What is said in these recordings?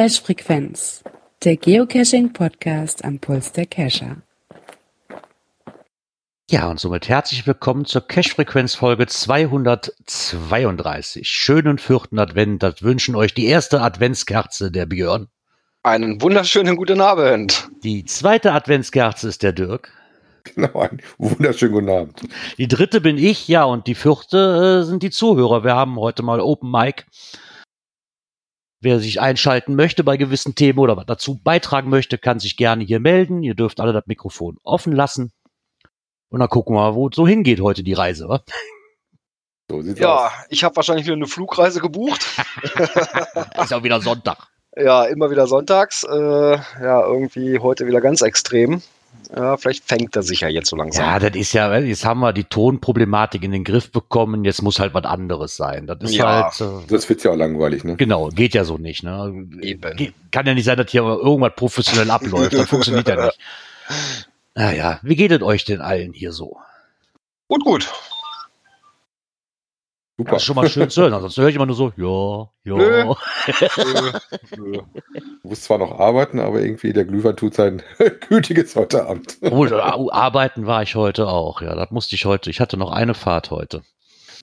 Cache Frequenz, der Geocaching Podcast am Puls der Cacher. Ja, und somit herzlich willkommen zur Cache Frequenz Folge 232. Schönen vierten Advent, das wünschen euch die erste Adventskerze der Björn. Einen wunderschönen guten Abend. Die zweite Adventskerze ist der Dirk. Genau, einen wunderschönen guten Abend. Die dritte bin ich, ja, und die vierte äh, sind die Zuhörer. Wir haben heute mal Open Mic. Wer sich einschalten möchte bei gewissen Themen oder was dazu beitragen möchte, kann sich gerne hier melden. Ihr dürft alle das Mikrofon offen lassen. Und dann gucken wir mal, wo es so hingeht heute die Reise, wa? So sieht's ja, aus. ich habe wahrscheinlich wieder eine Flugreise gebucht. Ist auch wieder Sonntag. Ja, immer wieder sonntags. Äh, ja, irgendwie heute wieder ganz extrem. Ja, vielleicht fängt er sich ja jetzt so langsam. Ja, das ist ja, jetzt haben wir die Tonproblematik in den Griff bekommen, jetzt muss halt was anderes sein. Das ist ja, halt. Äh, das wird ja auch langweilig, ne? Genau, geht ja so nicht, ne? Eben. kann ja nicht sein, dass hier irgendwas professionell abläuft. Das funktioniert ja nicht. Naja, wie geht es euch denn allen hier so? Gut, gut. Super. Das ist schon mal schön zu hören. Ansonsten höre ich immer nur so, ja, ja. Du musst zwar noch arbeiten, aber irgendwie der Glühwein tut sein gütiges heute Abend. Oh, arbeiten war ich heute auch, ja. Das musste ich heute. Ich hatte noch eine Fahrt heute.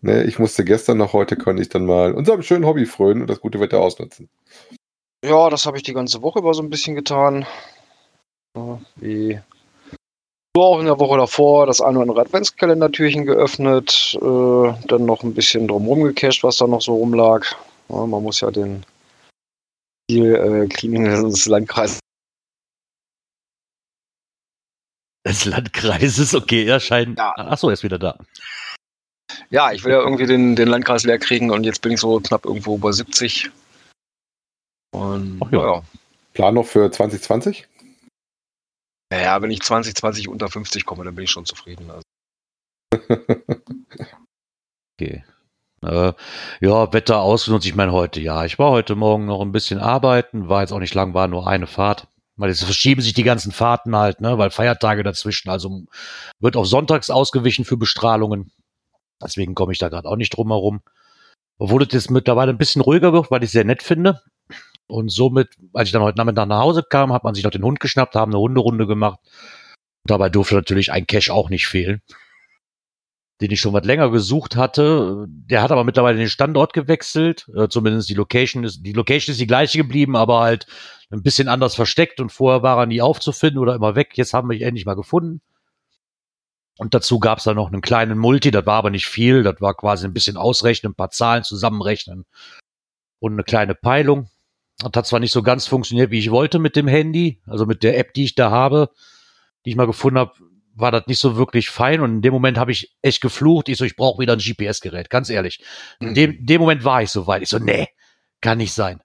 Ne, ich musste gestern noch, heute konnte ich dann mal unserem schönen Hobby frönen und das gute Wetter ausnutzen. Ja, das habe ich die ganze Woche über so ein bisschen getan. Wie auch in der Woche davor das eine oder andere Adventskalendertürchen geöffnet, äh, dann noch ein bisschen drumherum gecached, was da noch so rumlag. Ja, man muss ja den Ziel äh, Cleaning des Landkreises des Landkreises, okay, er scheint. Ja. Achso, er ist wieder da. Ja, ich will ja irgendwie den, den Landkreis leer kriegen und jetzt bin ich so knapp irgendwo bei 70. Und Ach ja. ja. Plan noch für 2020? Naja, wenn ich 2020 unter 50 komme, dann bin ich schon zufrieden. Also. okay. Äh, ja, Wetter ausgenutzt. Ich meine, heute, ja, ich war heute Morgen noch ein bisschen arbeiten, war jetzt auch nicht lang, war nur eine Fahrt. Weil jetzt verschieben sich die ganzen Fahrten halt, ne, weil Feiertage dazwischen. Also wird auf Sonntags ausgewichen für Bestrahlungen. Deswegen komme ich da gerade auch nicht drum herum. Obwohl es jetzt mittlerweile ein bisschen ruhiger wird, weil ich es sehr nett finde. Und somit, als ich dann heute Nachmittag nach Hause kam, hat man sich noch den Hund geschnappt, haben eine Hunderunde gemacht. Dabei durfte natürlich ein Cash auch nicht fehlen, den ich schon was länger gesucht hatte. Der hat aber mittlerweile den Standort gewechselt. Äh, zumindest die Location ist, die Location ist die gleiche geblieben, aber halt ein bisschen anders versteckt und vorher war er nie aufzufinden oder immer weg. Jetzt haben wir ihn endlich mal gefunden. Und dazu gab es dann noch einen kleinen Multi, das war aber nicht viel, das war quasi ein bisschen ausrechnen, ein paar Zahlen zusammenrechnen und eine kleine Peilung. Das hat zwar nicht so ganz funktioniert, wie ich wollte mit dem Handy, also mit der App, die ich da habe, die ich mal gefunden habe, war das nicht so wirklich fein und in dem Moment habe ich echt geflucht. Ich so, ich brauche wieder ein GPS-Gerät, ganz ehrlich. In dem, in dem Moment war ich so weit. Ich so, nee, kann nicht sein.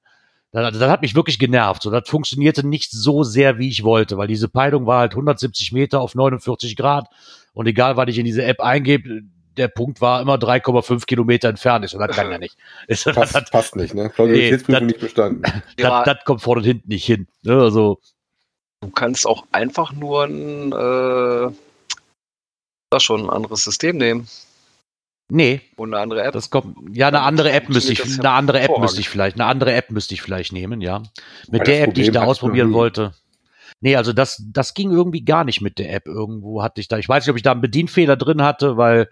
Das, das hat mich wirklich genervt. So, das funktionierte nicht so sehr, wie ich wollte, weil diese Peilung war halt 170 Meter auf 49 Grad und egal, was ich in diese App eingebe, der Punkt war immer 3,5 Kilometer entfernt ist und das kann ja nicht. Das, passt, das, passt nicht, ne? Plausibilitätsprüfung nee, nicht bestanden. Das, das, kommt vorne und hinten nicht hin. Ne? Also, du kannst auch einfach nur ein, äh, das schon ein anderes System nehmen. Nee. Und eine andere App. Das kommt, ja, eine andere App müsste ich, eine andere App müsste ich vielleicht, eine andere App müsste ich vielleicht nehmen, ja. Mit der App, die ich da ausprobieren wollte. Nee, also das, das ging irgendwie gar nicht mit der App. Irgendwo hatte ich da, ich weiß nicht, ob ich da einen Bedienfehler drin hatte, weil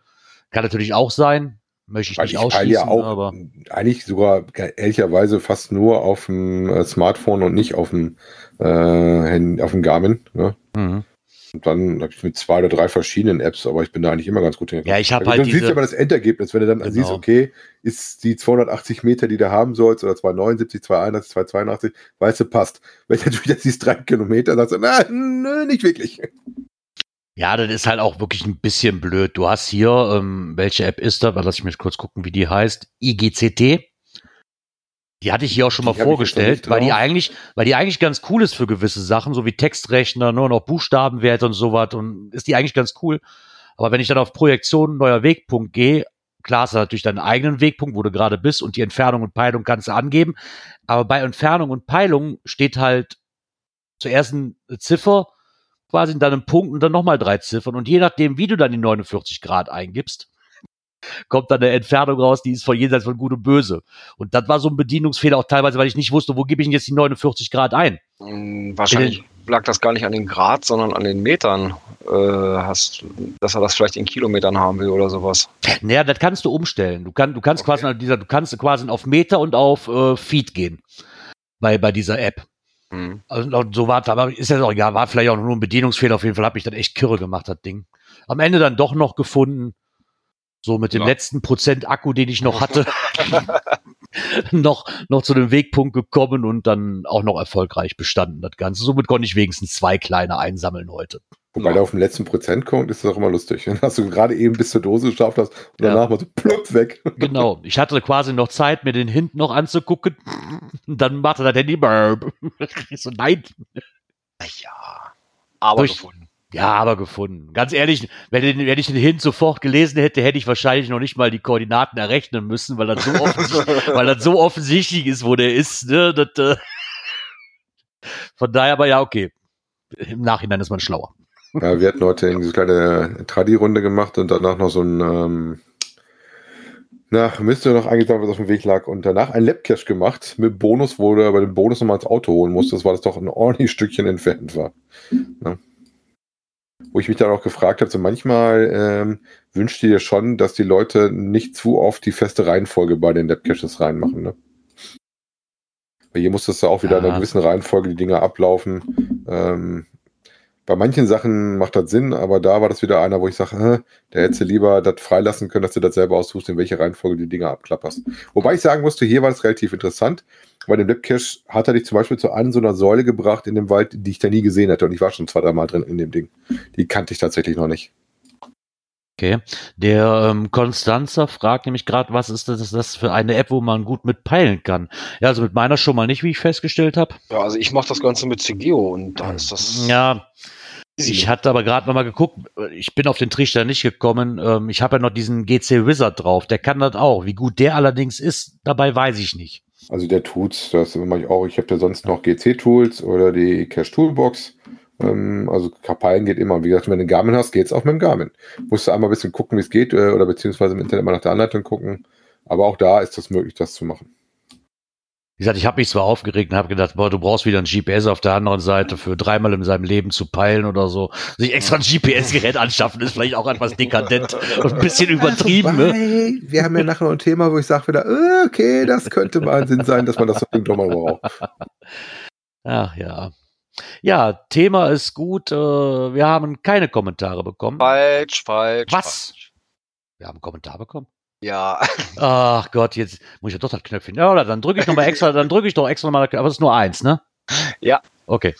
kann natürlich auch sein. Möchte ich Weil nicht ich ausschließen. Ja auch aber eigentlich sogar ehrlicherweise fast nur auf dem äh, Smartphone und nicht auf dem, äh, auf dem Garmin. Ne? Mhm. Und dann habe ich mit zwei oder drei verschiedenen Apps, aber ich bin da eigentlich immer ganz gut hingekommen. Ja, ich habe also, halt. Dann siehst du aber das Endergebnis, wenn du dann genau. siehst, okay, ist die 280 Meter, die du haben sollst, oder 279, 281, 282, weißt du, passt. Wenn du natürlich jetzt siehst, drei Kilometer, sagst du, na, nö, nicht wirklich. Ja, das ist halt auch wirklich ein bisschen blöd. Du hast hier, ähm, welche App ist da? Lass ich mich kurz gucken, wie die heißt. IGCT. Die hatte ich hier auch schon mal die vorgestellt, weil die eigentlich, weil die eigentlich ganz cool ist für gewisse Sachen, so wie Textrechner, nur ne, noch Buchstabenwerte und sowas und ist die eigentlich ganz cool. Aber wenn ich dann auf Projektion neuer Wegpunkt gehe, klar hast du natürlich deinen eigenen Wegpunkt, wo du gerade bist und die Entfernung und Peilung kannst du angeben. Aber bei Entfernung und Peilung steht halt zuerst eine Ziffer quasi in deinem Punkt und dann nochmal drei Ziffern. Und je nachdem, wie du dann die 49 Grad eingibst, kommt dann eine Entfernung raus, die ist von jenseits von Gut und Böse. Und das war so ein Bedienungsfehler auch teilweise, weil ich nicht wusste, wo gebe ich denn jetzt die 49 Grad ein? Hm, Wahrscheinlich lag das gar nicht an den Grad, sondern an den Metern. Äh, hast, dass er das vielleicht in Kilometern haben will oder sowas. Naja, das kannst du umstellen. Du, kann, du kannst Okay. quasi dieser, du kannst quasi auf Meter und auf äh, Feed gehen. Bei, bei dieser App. Hm. Also so war aber ist ja auch egal, war vielleicht auch nur ein Bedienungsfehler. Auf jeden Fall habe ich das echt kirre gemacht, das Ding. Am Ende dann doch noch gefunden. So mit dem Ja. letzten Prozent Akku, den ich noch hatte, noch, noch zu dem Wegpunkt gekommen und dann auch noch erfolgreich bestanden, das Ganze. Somit konnte ich wenigstens zwei kleine einsammeln heute. Wobei Ja. der auf dem letzten Prozent kommt, ist das auch immer lustig. Dann hast du gerade eben bis zur Dose geschafft hast und Ja. danach mal so plupp weg. Genau. Ich hatte quasi noch Zeit, mir den hinten noch anzugucken. Und dann machte das Handy burp. Ich so, nein. Ja. Aber Durch- gefunden. Ja, aber gefunden. Ganz ehrlich, wenn, den, wenn ich den Hint sofort gelesen hätte, hätte ich wahrscheinlich noch nicht mal die Koordinaten errechnen müssen, weil das so, offensichtlich, weil das so offensichtlich ist, wo der ist. Ne? Das, äh Von daher aber ja, okay. Im Nachhinein ist man schlauer. Ja, wir hatten heute diese kleine Tradi-Runde gemacht und danach noch so ein, ähm, na, müsste noch eigentlich sagen, was auf dem Weg lag. Und danach ein Labcache gemacht mit Bonus, wo du bei dem Bonus nochmal ins Auto holen musstest, weil das doch ein ordentliches Stückchen entfernt war. Ja. Wo ich mich dann auch gefragt habe, so manchmal ähm, wünscht ihr dir schon, dass die Leute nicht zu oft die feste Reihenfolge bei den Labcaches reinmachen, ne? Weil hier musstest du auch wieder in Ja. einer gewissen Reihenfolge die Dinge ablaufen. Ähm, bei manchen Sachen macht das Sinn, aber da war das wieder einer, wo ich sage, äh, der hätte lieber das freilassen können, dass du das selber aussuchst, in welche Reihenfolge du die Dinge abklapperst. Wobei ich sagen musste, hier war das relativ interessant. Bei dem Labcache hat er dich zum Beispiel zu einer so einer Säule gebracht in dem Wald, die ich da nie gesehen hatte. Und ich war schon zwei, dreimal drin in dem Ding. Die kannte ich tatsächlich noch nicht. Okay. Der ähm, Konstanzer fragt nämlich gerade, was ist das, das für eine App, wo man gut mit peilen kann? Ja, also mit meiner schon mal nicht, wie ich festgestellt habe. Ja, also ich mache das Ganze mit CGO und da ist das. Ja, easy. Ich hatte aber gerade noch mal geguckt, ich bin auf den Trichter nicht gekommen. Ähm, ich habe ja noch diesen GC Wizard drauf, der kann das auch. Wie gut der allerdings ist, dabei weiß ich nicht. Also der tut's, das mache ich auch. Ich habe da sonst noch GC-Tools oder die Cache Toolbox. Ähm, also Kapallen geht immer. Wie gesagt, wenn du einen Garmin hast, geht's auch mit dem Garmin. Musst du einmal ein bisschen gucken, wie es geht, äh, oder beziehungsweise im Internet mal nach der Anleitung gucken. Aber auch da ist das möglich, das zu machen. Wie gesagt, ich habe mich zwar aufgeregt und habe gedacht, boah, du brauchst wieder ein GPS auf der anderen Seite für dreimal in seinem Leben zu peilen oder so. Sich extra ein GPS-Gerät anschaffen ist vielleicht auch etwas dekadent und ein bisschen übertrieben. Ne? Wobei, Wir haben ja nachher noch ein Thema, wo ich sage wieder, okay, das könnte mal ein Sinn sein, dass man das Ding doch mal braucht. Ach ja. Ja, Thema ist gut. Äh, wir haben keine Kommentare bekommen. falsch, falsch. Was? Falsch. Wir haben einen Kommentar bekommen. Ja, Ach Gott, jetzt muss ich ja doch das Knöpfchen. Ja, oder dann drücke ich nochmal extra, dann drücke ich doch extra mal, aber es ist nur eins, ne? Ja. Okay.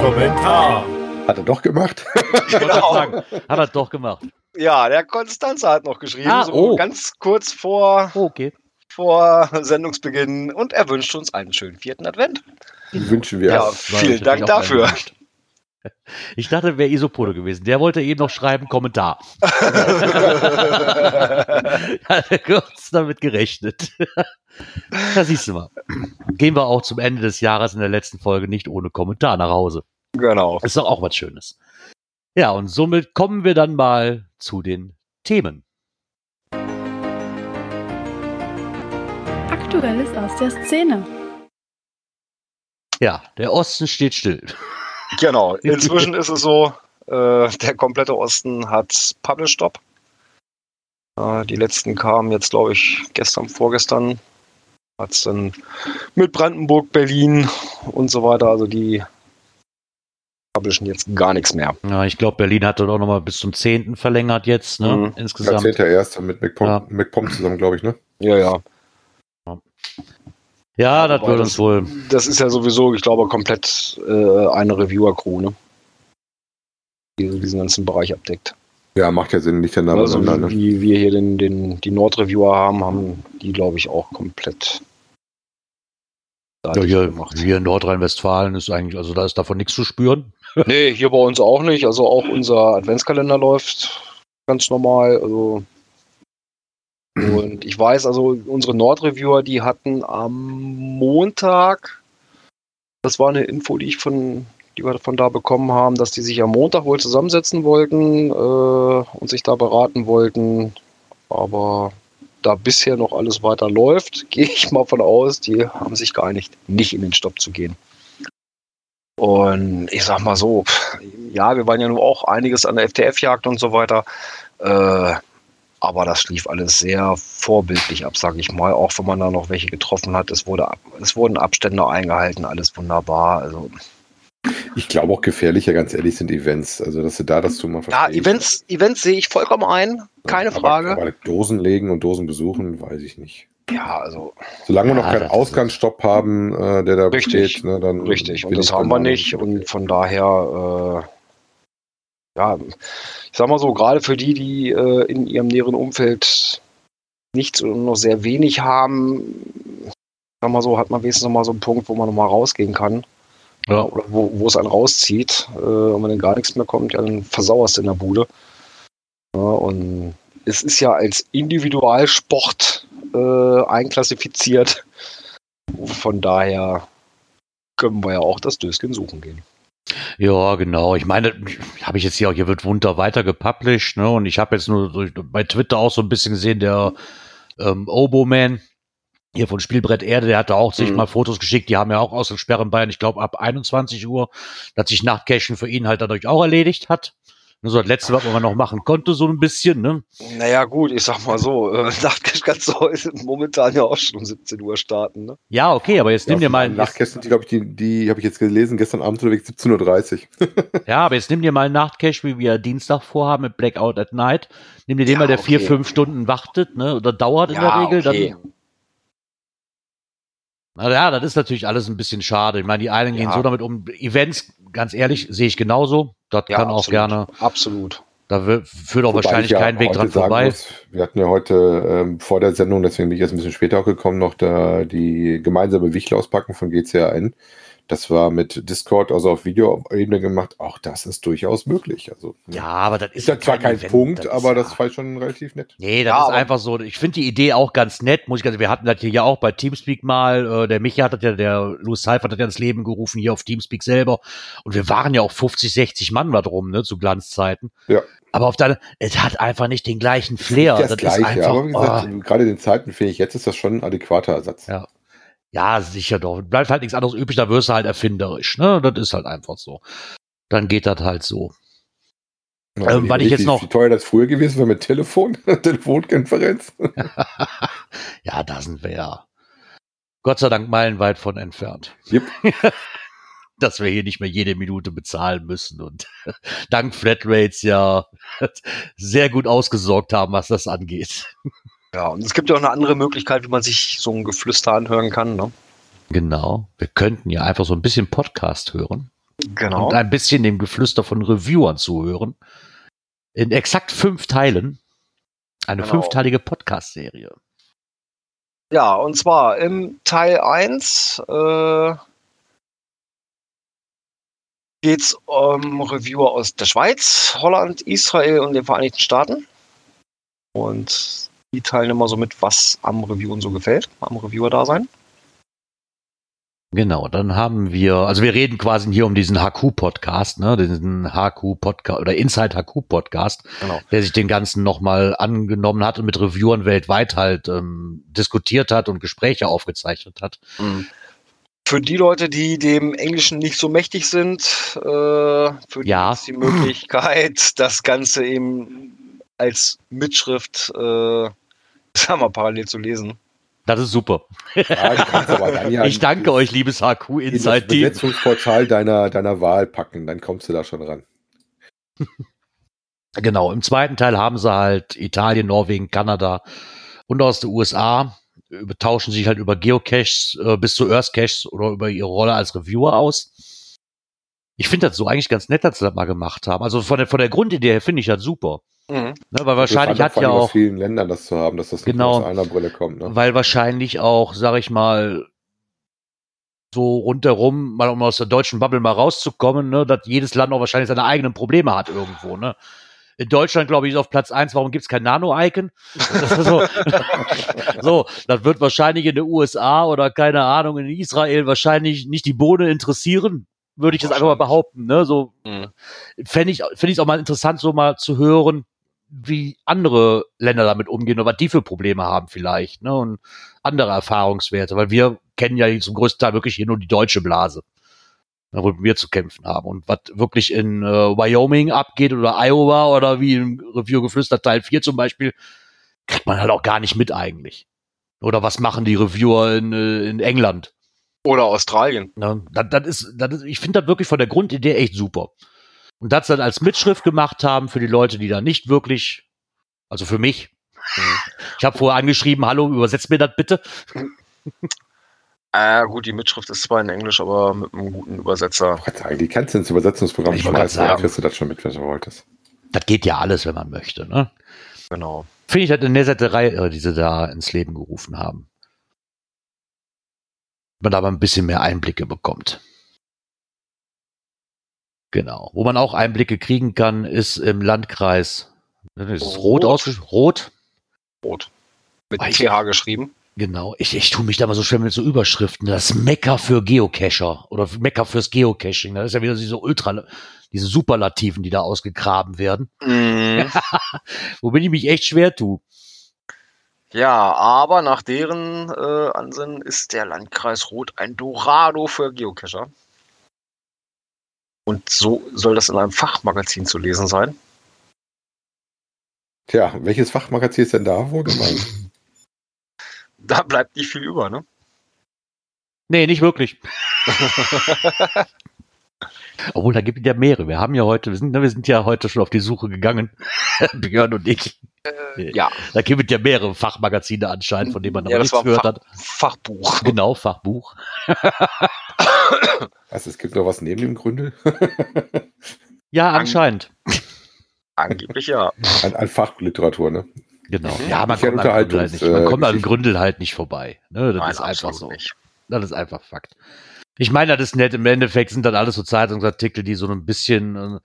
Kommentar. Hat er doch gemacht. Ich wollte Genau. hat er doch gemacht. ja, der Konstanzer hat noch geschrieben, Ah, so oh. ganz kurz vor, Okay. vor Sendungsbeginn und er wünscht uns einen schönen vierten Advent. Wünschen wir. Ja, vielen Dank dafür. überrascht. Ich dachte, wäre Isopode gewesen. Der wollte eben noch schreiben, Kommentar. Hat er kurz damit gerechnet. da siehst du mal. Gehen wir auch zum Ende des Jahres in der letzten Folge nicht ohne Kommentar nach Hause. genau. Ist doch auch was Schönes. Ja, und somit kommen wir dann mal zu den Themen. Aktuelles aus der Szene. Ja, der Osten steht still. Genau. Inzwischen ist es so, äh, der komplette Osten hat Publish-Stop. Äh, die letzten kamen jetzt, glaube ich, gestern, vorgestern. Hat es dann mit Brandenburg, Berlin und so weiter. Also die publishen jetzt gar nichts mehr. Ja, ich glaube, Berlin hat dann auch nochmal bis zum 10. verlängert jetzt, ne? Mhm. Insgesamt. 13.1. mit McPom, Ja. McPom zusammen, glaube ich, ne? Ja, ja. Ja, das wird uns wohl. Das ist ja sowieso, ich glaube, komplett äh, eine Reviewer-Crew, ne? Die diesen ganzen Bereich abdeckt. Ja, macht ja Sinn, nicht der Name, Also sondern, ne? wie wir hier den, den, die Nord-Reviewer haben, haben die, glaube ich, auch komplett Ja, hier, hier in Nordrhein-Westfalen ist eigentlich, also da ist davon nichts zu spüren. Nee, hier bei uns auch nicht. Also auch unser Adventskalender läuft ganz normal. Also und ich weiß, also unsere Nord-Reviewer, die hatten am Montag, das war eine Info, die ich von die wir von da bekommen haben, dass die sich am Montag wohl zusammensetzen wollten äh, und sich da beraten wollten. Aber da bisher noch alles weiter läuft, gehe ich mal von aus, die haben sich geeinigt, nicht in den Stopp zu gehen. Und ich sag mal so, ja, wir waren ja nun auch einiges an der FTF-Jagd und so weiter. Äh, aber das lief alles sehr vorbildlich ab, sage ich mal. Auch wenn man da noch welche getroffen hat. Es, wurde, es wurden Abstände eingehalten, alles wunderbar. Also ich glaube auch gefährlicher, ganz ehrlich, sind Events. Also, dass du da das du mal Ja, Events, Events sehe ich vollkommen ein. Keine aber, Frage. Aber Dosen legen und Dosen besuchen, weiß ich nicht. Ja, also. Solange wir Ja, noch keinen Ausgangsstopp haben, äh, der da Richtig, besteht, ne, dann. Richtig. Und das haben wir nicht. Und von daher, äh, ja, ich sag mal so, gerade für die, die äh, in ihrem näheren Umfeld nichts oder nur sehr wenig haben, sag mal so, hat man wenigstens noch mal so einen Punkt, wo man noch mal rausgehen kann. Ja. Oder wo, wo es einen rauszieht. Äh, und wenn dann gar nichts mehr kommt, ja, dann versauerst du in der Bude. Ja, und es ist ja als Individualsport äh, einklassifiziert. Von daher können wir ja auch das Döschen suchen gehen. Ja, genau. Ich meine, habe ich jetzt hier auch, hier wird Wunder weiter gepublished, ne? Und ich habe jetzt nur durch, bei Twitter auch so ein bisschen gesehen, der ähm, Oboman hier von Spielbrett Erde, der hatte auch sich Mhm. mal Fotos geschickt, die haben ja auch Ausgangssperre in Bayern, ich glaube ab 21 Uhr, dass sich Nachtcachen für ihn halt dadurch auch erledigt hat. Nur so das letzte, was man noch machen konnte, so ein bisschen, ne? Naja, gut, ich sag mal so, äh, Nachtcash kannst du heute momentan ja auch schon um 17 Uhr starten, ne? Ja, okay, aber jetzt nimm dir mal, Nachtkästen, die, glaube ich, die, die habe ich jetzt gelesen, gestern Abend unterwegs 17.30 Uhr. ja, aber jetzt nimm dir mal einen Nachtcache, wie wir Dienstag vorhaben mit Blackout at Night. Nimm dir den Ja, mal, der vier, okay. fünf Stunden wartet, ne? Oder dauert in der Ja, Regel, okay. dann Na ja, das ist natürlich alles ein bisschen schade. Ich meine, die einen gehen Ja. so damit um. Events, ganz ehrlich, sehe ich genauso. Das Ja, kann auch absolut. gerne, Absolut. da wird, führt auch Wobei wahrscheinlich ich ja kein Weg dran vorbei. muss, wir hatten ja heute ähm, vor der Sendung, deswegen bin ich jetzt ein bisschen später auch gekommen, noch da die gemeinsame Wichtel auspacken von GCAN. Das war mit Discord, also auf Videoebene gemacht. Auch das ist durchaus möglich. Also Ja, aber das ist ist ja zwar kein Event, Punkt, das aber ist das war schon relativ nett. Nee, das Ja, ist einfach so. Ich finde die Idee auch ganz nett, muss ich ganz, wir hatten das hier ja auch bei Teamspeak mal, äh, der Michi hat das ja, der Louis Seifert hat ja ins Leben gerufen, hier auf Teamspeak selber. Und wir waren ja auch 50, 60 Mann da drum, ne, zu Glanzzeiten. Ja. Aber auf deine, es hat einfach nicht den gleichen Flair. das, Das, Gleiche, ist einfach, aber wie gesagt, oh, gerade in den Zeiten finde ich, jetzt ist das schon ein adäquater Ersatz. Ja. Ja, sicher doch. Bleibt halt nichts anderes übrig, da wirst du halt erfinderisch, ne, das ist halt einfach so. Dann geht das halt so. Ja, Ähm, weil ich jetzt noch- Wie teuer das früher gewesen wäre mit Telefon, Telefonkonferenz. Ja, da sind wir ja. Gott sei Dank meilenweit von entfernt. Jupp. Dass wir hier nicht mehr jede Minute bezahlen müssen und dank Flatrates ja sehr gut ausgesorgt haben, was das angeht. Ja, und es gibt ja auch eine andere Möglichkeit, wie man sich so ein Geflüster anhören kann, ne? Genau. Wir könnten ja einfach so ein bisschen Podcast hören Genau. und ein bisschen dem Geflüster von Reviewern zuhören. In exakt fünf Teilen. Eine Genau. fünfteilige Podcast-Serie. Ja, und zwar im Teil 1 äh, geht es um Reviewer aus der Schweiz, Holland, Israel und den Vereinigten Staaten. Und die teilen immer so mit, was am Reviewen so gefällt, am Reviewer-Dasein. Genau, dann haben wir, also wir reden quasi hier um diesen HQ-Podcast, ne, diesen HQ-Podcast oder Inside HQ-Podcast, Genau. der sich den ganzen nochmal angenommen hat und mit Reviewern weltweit halt ähm, diskutiert hat und Gespräche aufgezeichnet hat. Für die Leute, die dem Englischen nicht so mächtig sind, äh, für die Ja. ist die Möglichkeit, das Ganze eben als Mitschrift, äh, sagen wir, parallel zu lesen. Das ist super. Ja, ja ich danke in- euch, liebes HQ in das Inside Team. Besetzungsportal deiner, deiner Wahl packen, dann kommst du da schon ran. Genau, im zweiten Teil haben sie halt Italien, Norwegen, Kanada und aus den USA über- tauschen sich halt über Geocaches äh, bis zu Earth Caches oder über ihre Rolle als Reviewer aus. Ich finde das so eigentlich ganz nett, dass sie das mal gemacht haben. Also von der, von der Grundidee her finde ich das super. Mhm. Ne, weil wahrscheinlich Interessant, hat ja auch, vielen Ländern das zu haben, dass das nicht Genau. aus einer Brille kommt. Ne? weil wahrscheinlich auch, sag ich mal, so rundherum, mal um aus der deutschen Bubble mal rauszukommen, ne, dass jedes Land auch wahrscheinlich seine eigenen Probleme hat irgendwo, ne. In Deutschland, glaube ich, ist auf Platz eins. warum gibt's kein Nano-Icon? So, so, das wird wahrscheinlich in den USA oder keine Ahnung, in Israel wahrscheinlich nicht die Bohne interessieren. würde ich das einfach mal behaupten. Ne? So Mhm. fände ich fände ich auch mal interessant, so mal zu hören, wie andere Länder damit umgehen oder was die für Probleme haben vielleicht, ne? Und andere Erfahrungswerte, weil wir kennen ja zum größten Teil wirklich hier nur die deutsche Blase, ne, wo wir zu kämpfen haben. Und was wirklich in äh, Wyoming abgeht oder Iowa oder wie im Review geflüstert Teil 4 zum Beispiel, kriegt man halt auch gar nicht mit eigentlich. Oder was machen die Reviewer in, äh, in England? Oder Australien. Ne? Das, das ist, das ist, ich finde das wirklich von der Grundidee echt super. Und das dann als Mitschrift gemacht haben für die Leute, die da nicht wirklich, also für mich. Ich habe vorher angeschrieben, hallo, übersetzt mir das bitte. Äh, gut, die Mitschrift ist zwar in Englisch, aber mit einem guten Übersetzer. Die kannst du ins Übersetzungsprogramm schmeißen, dann sagen. kriegst du das schon mit, was du wolltest. Das geht ja alles, wenn man möchte. Ne? Genau. Finde ich halt eine nette Reihe, äh, die sie da ins Leben gerufen haben. Man da mal ein bisschen mehr Einblicke bekommt. Genau. Wo man auch Einblicke kriegen kann, ist im Landkreis. Ist es rot Rot. ausgeschrieben? Rot? Rot. Mit Weiß TH geschrieben. Genau, ich, ich tue mich da mal so schwer mit so Überschriften. Das Mecker für Geocacher oder Mecker fürs Geocaching. Das ist ja wieder diese Ultra, diese Superlativen, die da ausgegraben werden. Mhm. Womit ich mich echt schwer tue. ja, aber nach deren äh, Ansinnen ist der Landkreis Rot ein Dorado für Geocacher. Und so soll das in einem Fachmagazin zu lesen sein. Tja, welches Fachmagazin ist denn da wohl gemeint? Da bleibt nicht viel über, ne? Nee, nicht wirklich. Obwohl, da gibt es ja mehrere. Wir haben ja heute, wir sind, wir sind ja heute schon auf die Suche gegangen. Björn und ich. Ja, Da gibt es ja mehrere Fachmagazine anscheinend, von denen man noch ja das nichts gehört Fach hat. Fachbuch. Genau, Fachbuch. Also es gibt noch was neben dem Gründel? Ja, An- anscheinend. Angeblich ja. an, an Fachliteratur, ne? Genau. Mhm. Ja, man Ich kommt, an Gründel halt nicht, man kommt an. Gründel halt nicht vorbei. Ne, das Nein, ist einfach so. nicht. Das ist einfach Fakt. Ich meine, das ist nett. Im Endeffekt sind dann alles so Zeitungsartikel, die so ein bisschen,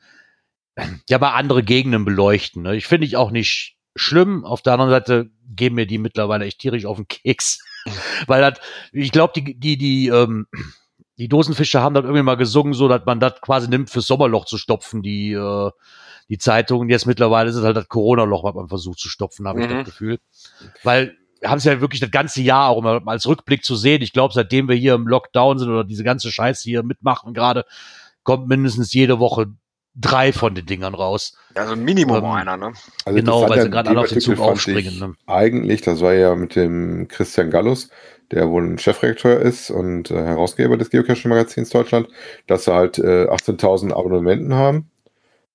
äh, ja, mal andere Gegenden beleuchten. Ne? Ich finde ich auch nicht schlimm. Auf der anderen Seite gehen mir die mittlerweile echt tierisch auf den Keks. Weil das, ich glaube, die, die, die, ähm, die Dosenfischer haben dann irgendwie mal gesungen, so dass man das quasi nimmt, fürs Sommerloch zu stopfen, die, äh, die Zeitungen. Jetzt mittlerweile ist es halt das Corona-Loch, was man versucht zu stopfen, habe ich Mhm. das Gefühl. Weil haben es ja wirklich das ganze Jahr auch immer als Rückblick zu sehen. Ich glaube, seitdem wir hier im Lockdown sind oder diese ganze Scheiße hier mitmachen gerade, kommt mindestens jede Woche drei von den Dingern raus. Also Minimum Ähm, einer, ne? Also Genau, weil sie gerade alle auf den Zug aufspringen, ne? Eigentlich, das war ja mit dem Christian Gallus, der wohl ein Chefredakteur ist und äh, Herausgeber des Geocaching-Magazins Deutschland, dass sie halt äh, 18.000 Abonnenten haben.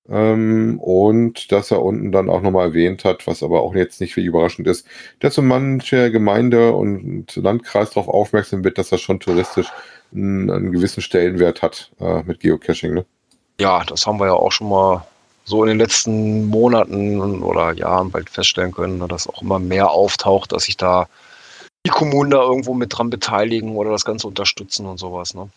Ähm, und dass er unten dann auch nochmal erwähnt hat, was aber auch jetzt nicht viel überraschend ist, dass so manche Gemeinde und Landkreis darauf aufmerksam wird, dass das schon touristisch einen, einen gewissen Stellenwert hat äh, mit Geocaching. Ne? Ja, das haben wir ja auch schon mal so in den letzten Monaten oder Jahren bald feststellen können, ne, dass auch immer mehr auftaucht, dass sich da die Kommunen da irgendwo mit dran beteiligen oder das Ganze unterstützen und sowas. Ne?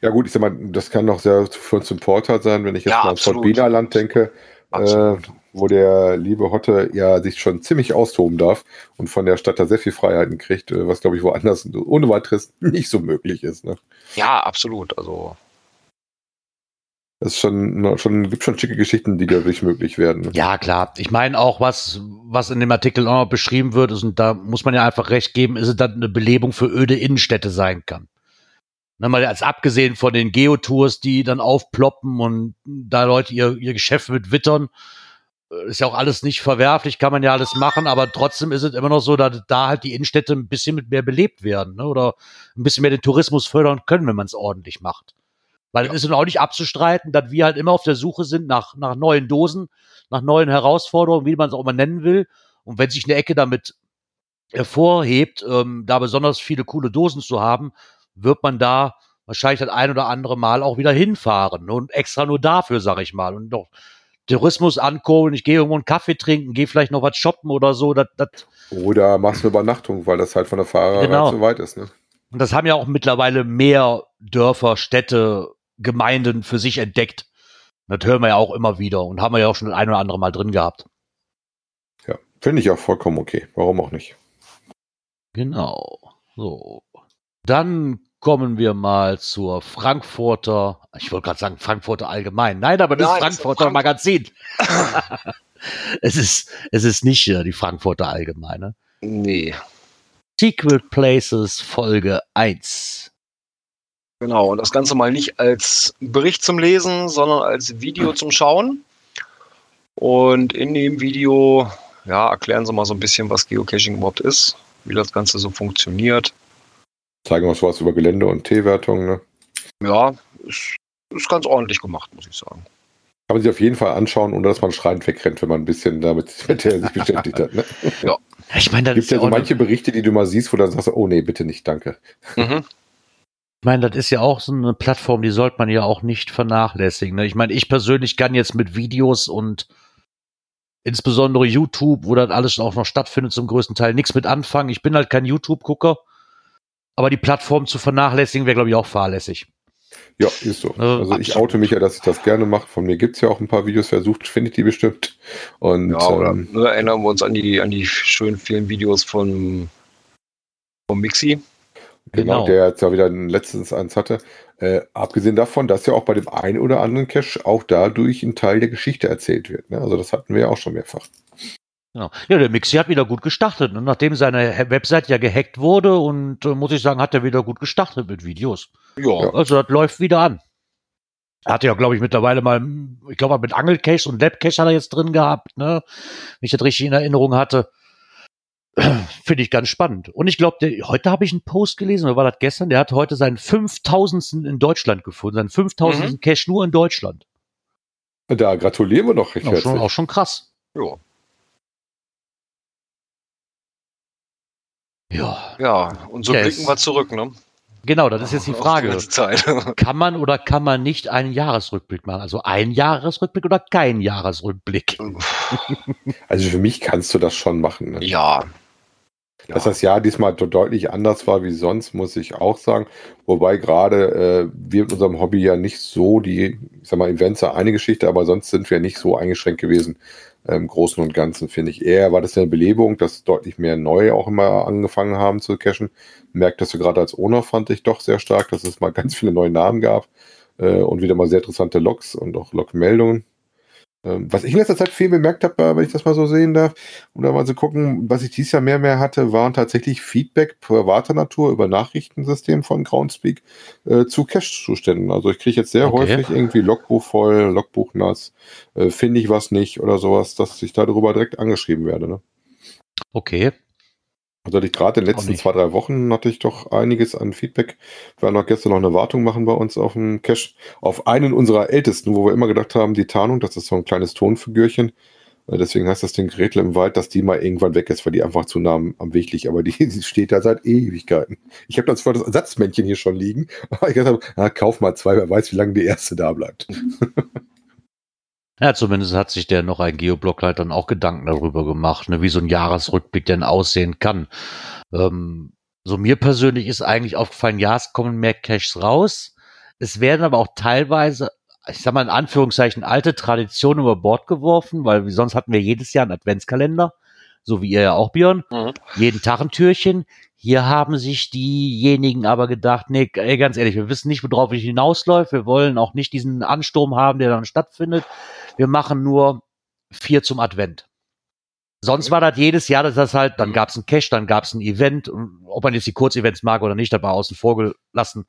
Ja gut, ich sag mal, das kann doch sehr für uns zum Vorteil sein, wenn ich jetzt Ja, mal an Fort absolut. Bieler Land denke, äh, wo der liebe Hotte ja sich schon ziemlich austoben darf und von der Stadt da sehr viel Freiheiten kriegt, äh, was glaube ich woanders ohne weiteres nicht so möglich ist. Ne? Ja, absolut. Also ist schon, schon, gibt schon schicke Geschichten, die dadurch möglich werden. Ne? Ja, klar. Ich meine auch, was, was in dem Artikel auch noch beschrieben wird, ist, und da muss man ja einfach recht geben, ist es dann eine Belebung für öde Innenstädte sein kann. Na, mal als abgesehen von den Geotours, die dann aufploppen und da Leute ihr, ihr Geschäft mit wittern, äh, ist ja auch alles nicht verwerflich, kann man ja alles machen, aber trotzdem ist es immer noch so, dass da halt die Innenstädte ein bisschen mit mehr belebt werden, ne? oder ein bisschen mehr den Tourismus fördern können, wenn man es ordentlich macht. Weil es ist auch nicht abzustreiten, dass wir halt immer auf der Suche sind nach, nach neuen Dosen, nach neuen Herausforderungen, wie man es auch immer nennen will. Und wenn sich eine Ecke damit hervorhebt, ähm, da besonders viele coole Dosen zu haben, wird man da wahrscheinlich das ein oder andere Mal auch wieder hinfahren. Und extra nur dafür, sag ich mal. Und noch Tourismus ankurbeln, ich gehe irgendwo einen Kaffee trinken, gehe vielleicht noch was shoppen oder so. Das, das, Oder machst du eine Übernachtung, weil das halt von der Fahrerei Genau. zu weit ist. Ne? und das haben ja auch mittlerweile mehr Dörfer, Städte, Gemeinden für sich entdeckt. Das hören wir ja auch immer wieder und haben wir ja auch schon das ein oder andere Mal drin gehabt. Ja, finde ich auch vollkommen okay. Warum auch nicht? Genau. So. Dann kommen wir mal zur Frankfurter, ich wollte gerade sagen Frankfurter Allgemein. Nein, aber das Nein, Frankfurter Frank Magazin. es, ist, es ist nicht äh, die Frankfurter Allgemeine. Nee. Secret Places Folge 1. Genau, und das Ganze mal nicht als Bericht zum Lesen, sondern als Video zum Schauen. Und in dem Video, ja, erklären Sie mal so ein bisschen, was Geocaching überhaupt ist, wie das Ganze so funktioniert. Zeigen wir was über Gelände und T-Wertung, ne? Ja, ist, ist ganz ordentlich gemacht, muss ich sagen. Kann man sich auf jeden Fall anschauen, ohne dass man schreiend wegrennt, wenn man ein bisschen damit mit der sich beschäftigt hat. Ne? Ja. Ich meine, da gibt ja so manche Berichte, die du mal siehst, wo du dann sagst, oh nee, bitte nicht, danke. Mhm. Ich meine, das ist ja auch so eine Plattform, die sollte man ja auch nicht vernachlässigen. Ne? Ich meine, ich persönlich kann jetzt mit Videos und insbesondere YouTube, wo das alles auch noch stattfindet, zum größten Teil nichts mit anfangen. Ich bin halt kein YouTube-Gucker, aber die Plattform zu vernachlässigen wäre, glaube ich, auch fahrlässig. Ja, ist so. Also ich oute mich ja, dass ich das gerne mache. Von mir gibt es ja auch ein paar Videos versucht, finde ich die bestimmt. Und, ja, oder ähm, ne, erinnern wir uns an die, an die schönen vielen Videos von, von Mixi. Genau, genau, der jetzt ja wieder letztens eins hatte. Äh, abgesehen davon, dass ja auch bei dem einen oder anderen Cache auch dadurch ein Teil der Geschichte erzählt wird. Ne? Also das hatten wir ja auch schon mehrfach. Genau. Ja, der Mixi hat wieder gut gestartet. Und ne? nachdem seine Website ja gehackt wurde und äh, muss ich sagen, hat er wieder gut gestartet mit Videos. Ja. Also das läuft wieder an. Er hatte ja, glaube ich, mittlerweile mal, ich glaube, mit Angelcache und Labcache hat er jetzt drin gehabt, ne? Wenn ich das richtig in Erinnerung hatte. Finde ich ganz spannend. Und ich glaube, heute habe ich einen Post gelesen, oder war das gestern? Der hat heute seinen 5000. in Deutschland gefunden, seinen 5000. Mhm. Cache nur in Deutschland. Da gratulieren wir doch recht auch schon, auch schon krass. Ja. Ja. Ja, und so yes. blicken wir zurück, ne? Genau, das ist jetzt die Frage. Die kann man oder kann man nicht einen Jahresrückblick machen? Also ein Jahresrückblick oder kein Jahresrückblick? Also für mich kannst du das schon machen. Ne? Ja. Dass das Jahr diesmal deutlich anders war wie sonst, muss ich auch sagen. Wobei gerade äh, wir mit unserem Hobby ja nicht so die, ich sag mal, Events eine Geschichte, aber sonst sind wir nicht so eingeschränkt gewesen, im Großen und Ganzen finde ich eher, war das eine Belebung, dass deutlich mehr neu auch immer angefangen haben zu cachen. Merkt das so gerade als Owner fand ich doch sehr stark, dass es mal ganz viele neue Namen gab äh, und wieder mal sehr interessante Logs und auch Logmeldungen. Ähm, was ich in letzter Zeit viel bemerkt habe, äh, wenn ich das mal so sehen darf, um da mal zu gucken, was ich dieses Jahr mehr mehr hatte, waren tatsächlich Feedback privater Natur über Nachrichtensystem von Groundspeak äh, zu Cache-Zuständen. Also ich kriege jetzt sehr okay. häufig irgendwie Logbuch voll, Logbuch nass, äh, finde ich was nicht oder sowas, dass ich darüber direkt angeschrieben werde. Ne? Okay. Also ich gerade in den letzten zwei, drei Wochen hatte ich doch einiges an Feedback. Wir haben auch gestern noch eine Wartung machen bei uns auf dem Cache. Auf einen unserer ältesten, wo wir immer gedacht haben, die Tarnung, das ist so ein kleines Tonfigürchen. Äh, deswegen heißt das Ding Gretel im Wald, dass die mal irgendwann weg ist, weil die einfach zu nah am Weg liegt. Aber die, die steht da seit Ewigkeiten. Ich habe dann zwar das Ersatzmännchen hier schon liegen, aber ich dachte, na, kauf mal zwei, wer weiß, wie lange die erste da bleibt. Ja, zumindest hat sich der noch ein Geoblock halt dann auch Gedanken darüber gemacht, ne, wie so ein Jahresrückblick denn aussehen kann. Ähm, so mir persönlich ist eigentlich aufgefallen, ja, es kommen mehr Caches raus. Es werden aber auch teilweise, ich sag mal in Anführungszeichen, alte Traditionen über Bord geworfen, weil sonst hatten wir jedes Jahr einen Adventskalender, so wie ihr ja auch, Björn. Mhm. Jeden Tag ein Türchen. Hier haben sich diejenigen aber gedacht, nee, ey, ganz ehrlich, wir wissen nicht, worauf es hinausläuft. Wir wollen auch nicht diesen Ansturm haben, der dann stattfindet. Wir machen nur vier zum Advent. Sonst war das jedes Jahr, dass das halt, dann mhm. gab es ein Cash, dann gab es ein Event, ob man jetzt die Kurzevents mag oder nicht, dabei außen vor gelassen.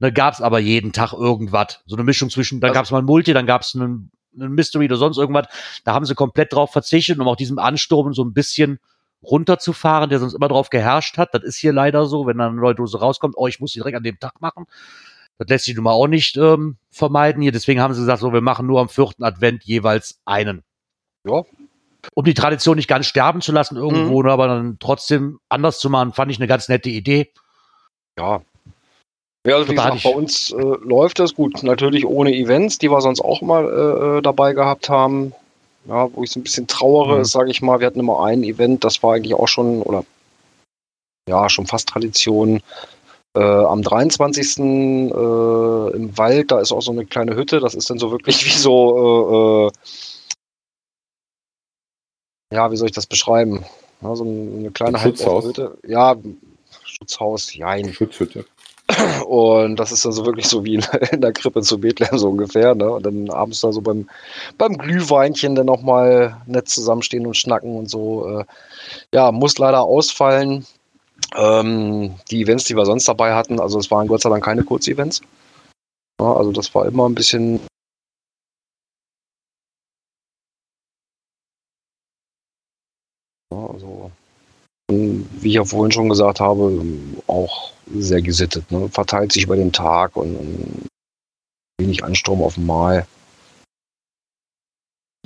Ne, gab es aber jeden Tag irgendwas. So eine Mischung zwischen, dann also, gab es mal ein Multi, dann gab es einen, einen Mystery oder sonst irgendwas. Da haben sie komplett drauf verzichtet, um auch diesem Ansturm so ein bisschen runterzufahren, der sonst immer drauf geherrscht hat. Das ist hier leider so, wenn dann eine neue Dose rauskommt, oh, ich muss die direkt an dem Tag machen. Das lässt sich nun mal auch nicht ähm, vermeiden hier. Deswegen haben sie gesagt, so, wir machen nur am vierten Advent jeweils einen. Ja. Um die Tradition nicht ganz sterben zu lassen irgendwo, mhm. aber dann trotzdem anders zu machen, fand ich eine ganz nette Idee. Ja. Ja, also wie gesagt, bei uns äh, läuft das gut. Natürlich ohne Events, die wir sonst auch mal äh, äh dabei gehabt haben ja, wo ich so ein bisschen trauere, mhm. sage ich mal, wir hatten immer ein Event, das war eigentlich auch schon, oder ja, schon fast Tradition. Äh, am 23. Äh, im Wald, da ist auch so eine kleine Hütte, das ist dann so wirklich wie so, äh, äh ja, wie soll ich das beschreiben? Ja, so eine kleine Schutzhaus. Hütte. Ja, Schutzhaus, ja. Schutzhütte. Und das ist dann so wirklich so wie in, in der Krippe zu Bethlehem so ungefähr. Ne? Und dann abends da so beim, beim Glühweinchen dann nochmal nett zusammenstehen und schnacken und so. Äh, ja, muss leider ausfallen. Ähm, die Events, die wir sonst dabei hatten, also es waren Gott sei Dank keine Kurzevents. Ja, also das war immer ein bisschen also wie ich ja vorhin schon gesagt habe, auch sehr gesittet. Ne? Verteilt sich über den Tag und, und wenig Ansturm auf dem Mal.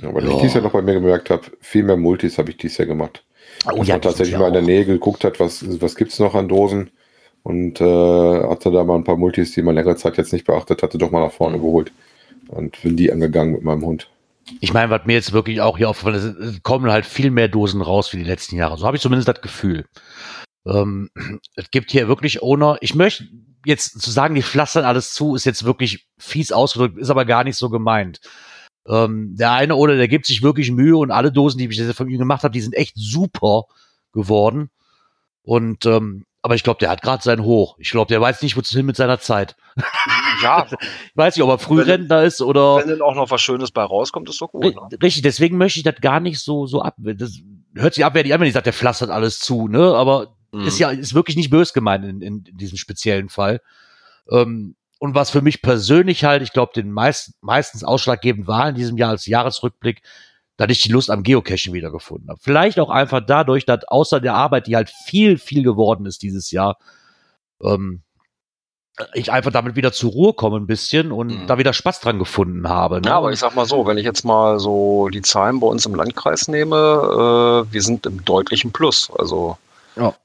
Ja, weil ja. ich dies Jahr noch bei mir gemerkt habe, viel mehr Multis habe ich dies Jahr gemacht. Oh, ja, man tatsächlich mal in der Nähe geguckt hat, was, was gibt es noch an Dosen und äh, hatte da mal ein paar Multis, die man längere Zeit jetzt nicht beachtet hatte, doch mal nach vorne geholt und bin die angegangen mit meinem Hund. Ich meine, was mir jetzt wirklich auch hier aufgefallen ist, es kommen halt viel mehr Dosen raus wie die letzten Jahre. So habe ich zumindest das Gefühl. Ähm, es gibt hier wirklich Owner. Ich möchte jetzt zu sagen, die pflastern alles zu, ist jetzt wirklich fies ausgedrückt, ist aber gar nicht so gemeint. Ähm, der eine oder der gibt sich wirklich Mühe und alle Dosen, die ich jetzt von ihm gemacht habe, die sind echt super geworden. Und ähm, aber ich glaube, der hat gerade sein Hoch. Ich glaube, der weiß nicht, wozu hin mit seiner Zeit. Ja. ich weiß nicht, ob er Frührentner ist oder. Wenn dann auch noch was Schönes bei rauskommt, ist doch gut. Ne? Richtig, deswegen möchte ich das gar nicht so, so ab. Das hört sich abwertig an, wenn ich sage, der pflastert alles zu, ne? Aber mhm. ist ja, ist wirklich nicht bös gemeint in, in, in diesem speziellen Fall. Ähm, und was für mich persönlich halt, ich glaube, den meist, meistens ausschlaggebend war in diesem Jahr als Jahresrückblick, dass ich die Lust am Geocachen wiedergefunden habe. Vielleicht auch einfach dadurch, dass außer der Arbeit, die halt viel, viel geworden ist dieses Jahr, ähm, ich einfach damit wieder zur Ruhe komme ein bisschen und mhm. da wieder Spaß dran gefunden habe. Ne? Ja, aber ich sag mal so, wenn ich jetzt mal so die Zahlen bei uns im Landkreis nehme, äh, wir sind im deutlichen Plus. Also ja.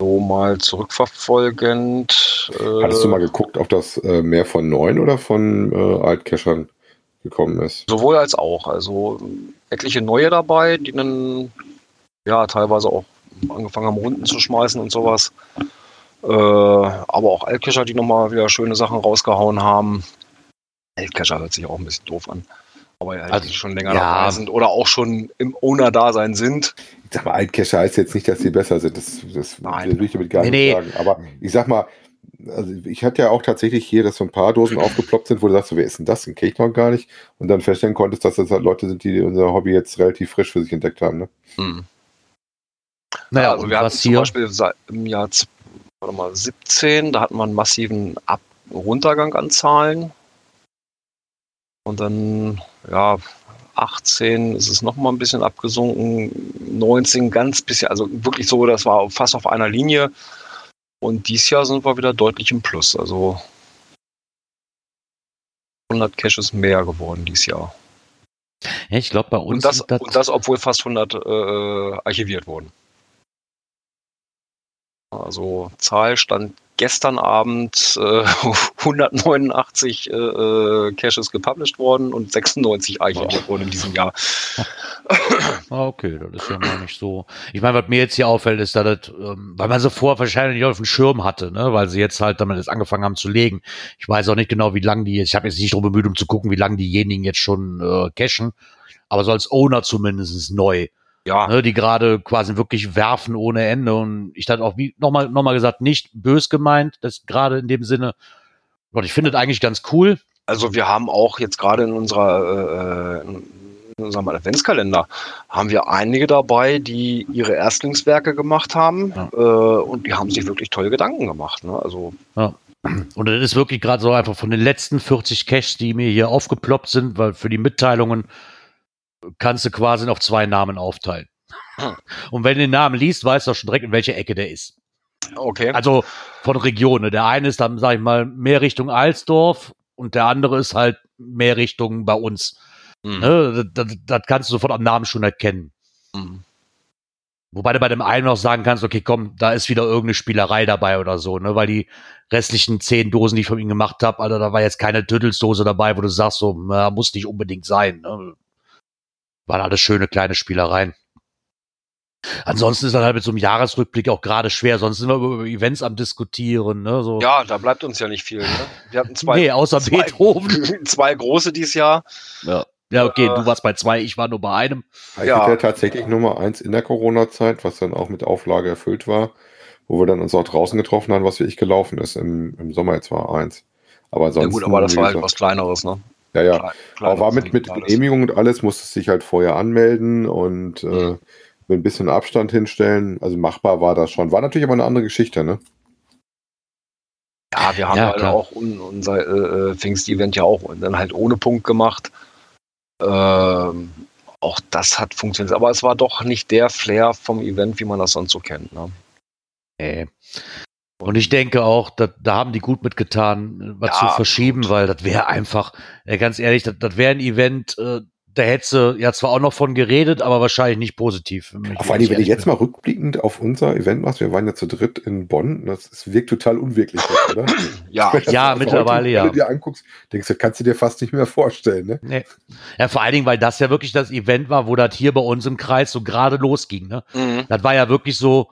So mal zurückverfolgend. Äh, Hattest du mal geguckt, ob das äh, mehr von neuen oder von äh, Altcachern gekommen ist. Sowohl als auch. Also etliche neue dabei, die dann ja teilweise auch angefangen haben, Runden zu schmeißen und sowas. Äh, aber auch Altkescher, die nochmal wieder schöne Sachen rausgehauen haben. Altkescher hört sich auch ein bisschen doof an. Aber ja, also, die schon länger ja. dabei sind oder auch schon im Owner-Dasein sind. Ich sag mal, Altcacher heißt jetzt nicht, dass sie besser sind. Das, das will ich damit gar nee, nicht nee. sagen. Aber ich sag mal, also ich hatte ja auch tatsächlich hier, dass so ein paar Dosen aufgeploppt sind, wo du sagst, wer ist denn das? Den kenne ich noch gar nicht. Und dann feststellen konntest, dass das halt Leute sind, die unser Hobby jetzt relativ frisch für sich entdeckt haben. Ne? Hm. Naja, also wir hatten zum Beispiel im Jahr warte mal, 17, da hatten wir einen massiven Ab Runtergang an Zahlen. Und dann, ja, 18 ist es nochmal ein bisschen abgesunken, 19 ganz bisschen, also wirklich so, das war fast auf einer Linie. Und dieses Jahr sind wir wieder deutlich im Plus. Also 100 Caches mehr geworden dieses Jahr. Ja, ich glaube bei uns. Und das, das, und das, obwohl fast 100 äh, archiviert wurden. Also Zahl stand gestern Abend äh, 189 äh, äh, Caches gepublished worden und 96 archiviert wurden in diesem Jahr. ah, okay, das ist ja mal nicht so. Ich meine, was mir jetzt hier auffällt, ist, dass das, ähm, weil man sie vorher wahrscheinlich nicht auf dem Schirm hatte, ne, weil sie jetzt halt damit jetzt angefangen haben zu legen. Ich weiß auch nicht genau, wie lange die jetzt, ich habe jetzt nicht drum bemüht, um zu gucken, wie lange diejenigen jetzt schon äh, cachen, aber so als Owner zumindest neu ja. Ne, die gerade quasi wirklich werfen ohne Ende. Und ich hatte auch wie nochmal noch mal gesagt, nicht bös gemeint, das gerade in dem Sinne. Und ich finde es eigentlich ganz cool. Also wir haben auch jetzt gerade in unserer äh, in unserem Adventskalender haben wir einige dabei, die ihre Erstlingswerke gemacht haben ja. äh, und die haben sich wirklich tolle Gedanken gemacht. Ne? Also ja. Und das ist wirklich gerade so einfach von den letzten 40 Caches, die mir hier aufgeploppt sind, weil für die Mitteilungen kannst du quasi noch zwei Namen aufteilen. Hm. Und wenn du den Namen liest, weißt du auch schon direkt, in welche Ecke der ist. Okay. Also von Regionen. Der eine ist dann, sag ich mal, mehr Richtung Alsdorf und der andere ist halt mehr Richtung bei uns. Mhm. Ne? Das, das, das, kannst du sofort am Namen schon erkennen. Mhm. Wobei du bei dem einen auch sagen kannst, okay, komm, da ist wieder irgendeine Spielerei dabei oder so, ne? Weil die restlichen zehn Dosen, die ich von ihm gemacht habe, Alter, da war jetzt keine Tüttelsdose dabei, wo du sagst, so, na, muss nicht unbedingt sein. Ne? Waren alles schöne kleine Spielereien. Ansonsten ist dann halt mit so einem Jahresrückblick auch gerade schwer, sonst sind wir über Events am diskutieren. Ne, so. Ja, da bleibt uns ja nicht viel. Ne? Wir hatten zwei, nee, außer zwei, Beethoven. zwei große dieses Jahr. Ja. Ja, okay, äh, du warst bei zwei, ich war nur bei einem. Ich ja. ja tatsächlich Nummer eins in der Corona-Zeit, was dann auch mit Auflage erfüllt war, wo wir dann uns auch draußen getroffen haben, was wirklich gelaufen ist. Im, im Sommer jetzt war eins. Aber sonst. Ja gut, aber das war halt was Kleineres, ne? Ja, ja. Klein, aber war mit, mit Genehmigung und alles, musste sich halt vorher anmelden und mhm. äh, mit ein bisschen Abstand hinstellen. Also machbar war das schon. War natürlich aber eine andere Geschichte, ne? Ja, wir haben ja, halt auch un, unser äh, äh, Pfingst-Event ja auch dann halt ohne Punkt gemacht. Ähm, auch das hat funktioniert. Aber es war doch nicht der Flair vom Event, wie man das sonst so kennt. Ne? Nee. Und ich denke auch, da, da haben die gut mitgetan, was ja, zu verschieben, absolut. weil das wäre einfach, ja, ganz ehrlich, das, das wäre ein Event, äh, da hätte ja zwar auch noch von geredet, aber wahrscheinlich nicht positiv. Vor allem, wenn ich jetzt mal rückblickend auf unser Event machst, wir waren ja zu dritt in Bonn, das, das wirkt total unwirklich, oder? ja, ja mittlerweile ja. Wenn du dir anguckst, denkst du, kannst du dir fast nicht mehr vorstellen, ne? Nee. Ja, vor allen Dingen, weil das ja wirklich das Event war, wo das hier bei uns im Kreis so gerade losging, ne? Mhm. Das war ja wirklich so,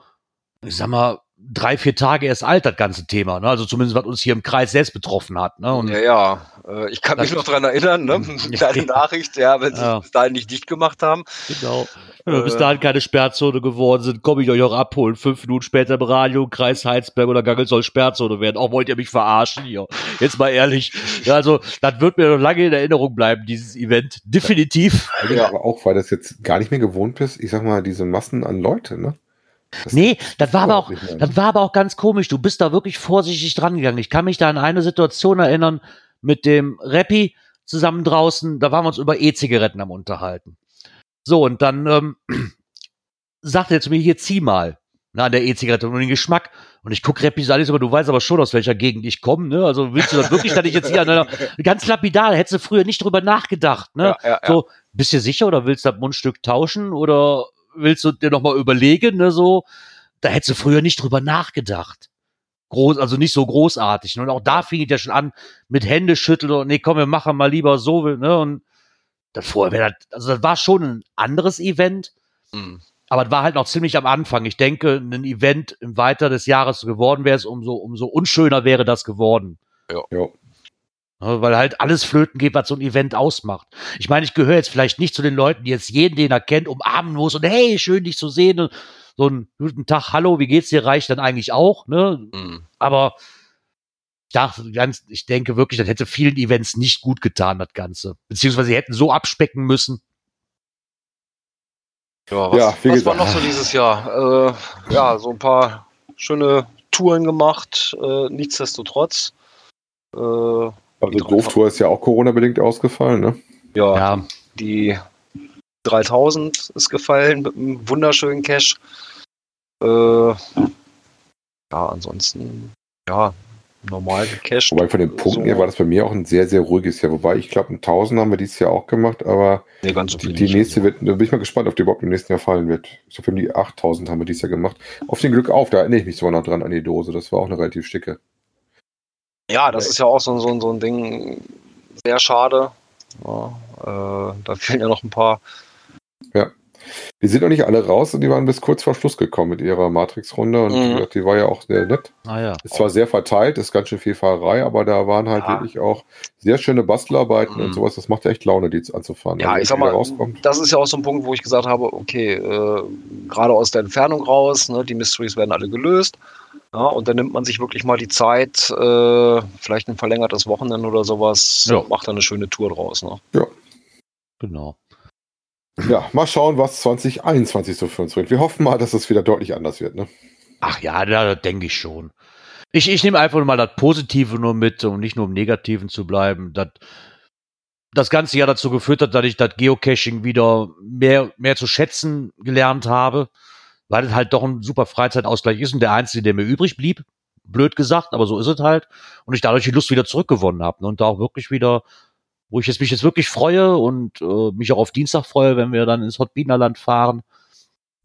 ich sag mal, drei, vier Tage erst alt, das ganze Thema. Ne? Also zumindest, was uns hier im Kreis selbst betroffen hat. Ne? Und ja, ja. Äh, ich kann mich noch dran erinnern, ne? Kleine Nachricht, ja, wenn sie ja. bis dahin nicht dicht gemacht haben. Genau. Wenn wir äh, bis dahin keine Sperrzone geworden sind, komme ich euch auch abholen. Fünf Minuten später im Radio, Kreis Heizberg oder Gangel soll Sperrzone werden. Auch wollt ihr mich verarschen hier. Jetzt mal ehrlich. Ja, also, das wird mir noch lange in Erinnerung bleiben, dieses Event. Definitiv. Ja, aber auch, weil das jetzt gar nicht mehr gewohnt bist, ich sag mal, diese Massen an Leute, ne? Das nee, das war aber auch, das war aber auch ganz komisch. Du bist da wirklich vorsichtig dran gegangen. Ich kann mich da an eine Situation erinnern mit dem Rappi zusammen draußen. Da waren wir uns über E-Zigaretten am unterhalten. So, und dann ähm, sagte er zu mir, hier zieh mal. Na, an der E-Zigarette und den Geschmack. Und ich guck Rappi so an, aber du weißt aber schon, aus welcher Gegend ich komme, ne? Also willst du das wirklich, dass ich jetzt hier an einer, ganz lapidar, hättest du früher nicht drüber nachgedacht, ne? Ja, ja, ja. So, bist du sicher oder willst du das Mundstück tauschen oder willst du dir nochmal überlegen, ne, so, da hättest du früher nicht drüber nachgedacht. Groß, also nicht so großartig. Ne? Und auch da fing ich ja schon an mit Hände schütteln und nee, komm, wir machen mal lieber so, ne, und das vorher wäre das, also das war schon ein anderes Event. Mhm. Aber es war halt noch ziemlich am Anfang. Ich denke, ein Event im Weiter des Jahres geworden wäre es, umso, umso unschöner wäre das geworden. Ja. ja. Weil halt alles flöten geht, was so ein Event ausmacht. Ich meine, ich gehöre jetzt vielleicht nicht zu den Leuten, die jetzt jeden, den er kennt, umarmen muss und hey, schön dich zu sehen. Und so einen guten Tag, hallo, wie geht's dir, reicht dann eigentlich auch, ne? Mhm. Aber ich, dachte, ganz, ich denke wirklich, das hätte vielen Events nicht gut getan, das Ganze. Beziehungsweise sie hätten so abspecken müssen. Ja, was, ja, was war noch so dieses Jahr? Äh, ja, so ein paar schöne Touren gemacht, äh, nichtsdestotrotz. Äh, also Doof-Tour ist ja auch Corona-bedingt ausgefallen, ne? Ja, ja, die 3000 ist gefallen mit einem wunderschönen Cash. Äh, ja, ansonsten, ja, normal gecasht. Wobei von den Punkten so. her war das bei mir auch ein sehr, sehr ruhiges Jahr. Wobei ich glaube, ein 1000 haben wir dieses Jahr auch gemacht, aber nee, ganz so die, die nächste wird, da bin ich mal gespannt, ob die überhaupt im nächsten Jahr fallen wird. Ich glaube, die 8000 haben wir dieses Jahr gemacht. Auf den Glück auf, da erinnere ich mich sogar noch dran an die Dose. Das war auch eine relativ schicke. Ja, das ist ja auch so, so, so ein Ding, sehr schade. Ja, äh, da fehlen ja noch ein paar. Ja. Die sind noch nicht alle raus und die waren bis kurz vor Schluss gekommen mit ihrer Matrix-Runde und mhm. die war ja auch sehr nett. Ah, ja. Ist zwar sehr verteilt, ist ganz schön viel Fahrerei, aber da waren halt ja. wirklich auch sehr schöne Bastelarbeiten mhm. und sowas. Das macht ja echt Laune, die jetzt anzufahren. Ja, ich sag mal, das ist ja auch so ein Punkt, wo ich gesagt habe, okay, äh, gerade aus der Entfernung raus, ne, die Mysteries werden alle gelöst. Ja, und dann nimmt man sich wirklich mal die Zeit, äh, vielleicht ein verlängertes Wochenende oder sowas, ja. macht dann eine schöne Tour draus. Ne? Ja. Genau. Ja, mal schauen, was 2021 so für uns bringt. Wir hoffen mal, dass es wieder deutlich anders wird. Ne? Ach ja, da denke ich schon. Ich, ich nehme einfach mal das Positive nur mit, um nicht nur im Negativen zu bleiben. Das, das ganze Jahr dazu geführt hat, dass ich das Geocaching wieder mehr, mehr zu schätzen gelernt habe weil es halt doch ein super Freizeitausgleich ist und der einzige, der mir übrig blieb. Blöd gesagt, aber so ist es halt. Und ich dadurch die Lust wieder zurückgewonnen habe. Ne? Und da auch wirklich wieder, wo ich jetzt mich jetzt wirklich freue und äh, mich auch auf Dienstag freue, wenn wir dann ins Hotbinerland fahren.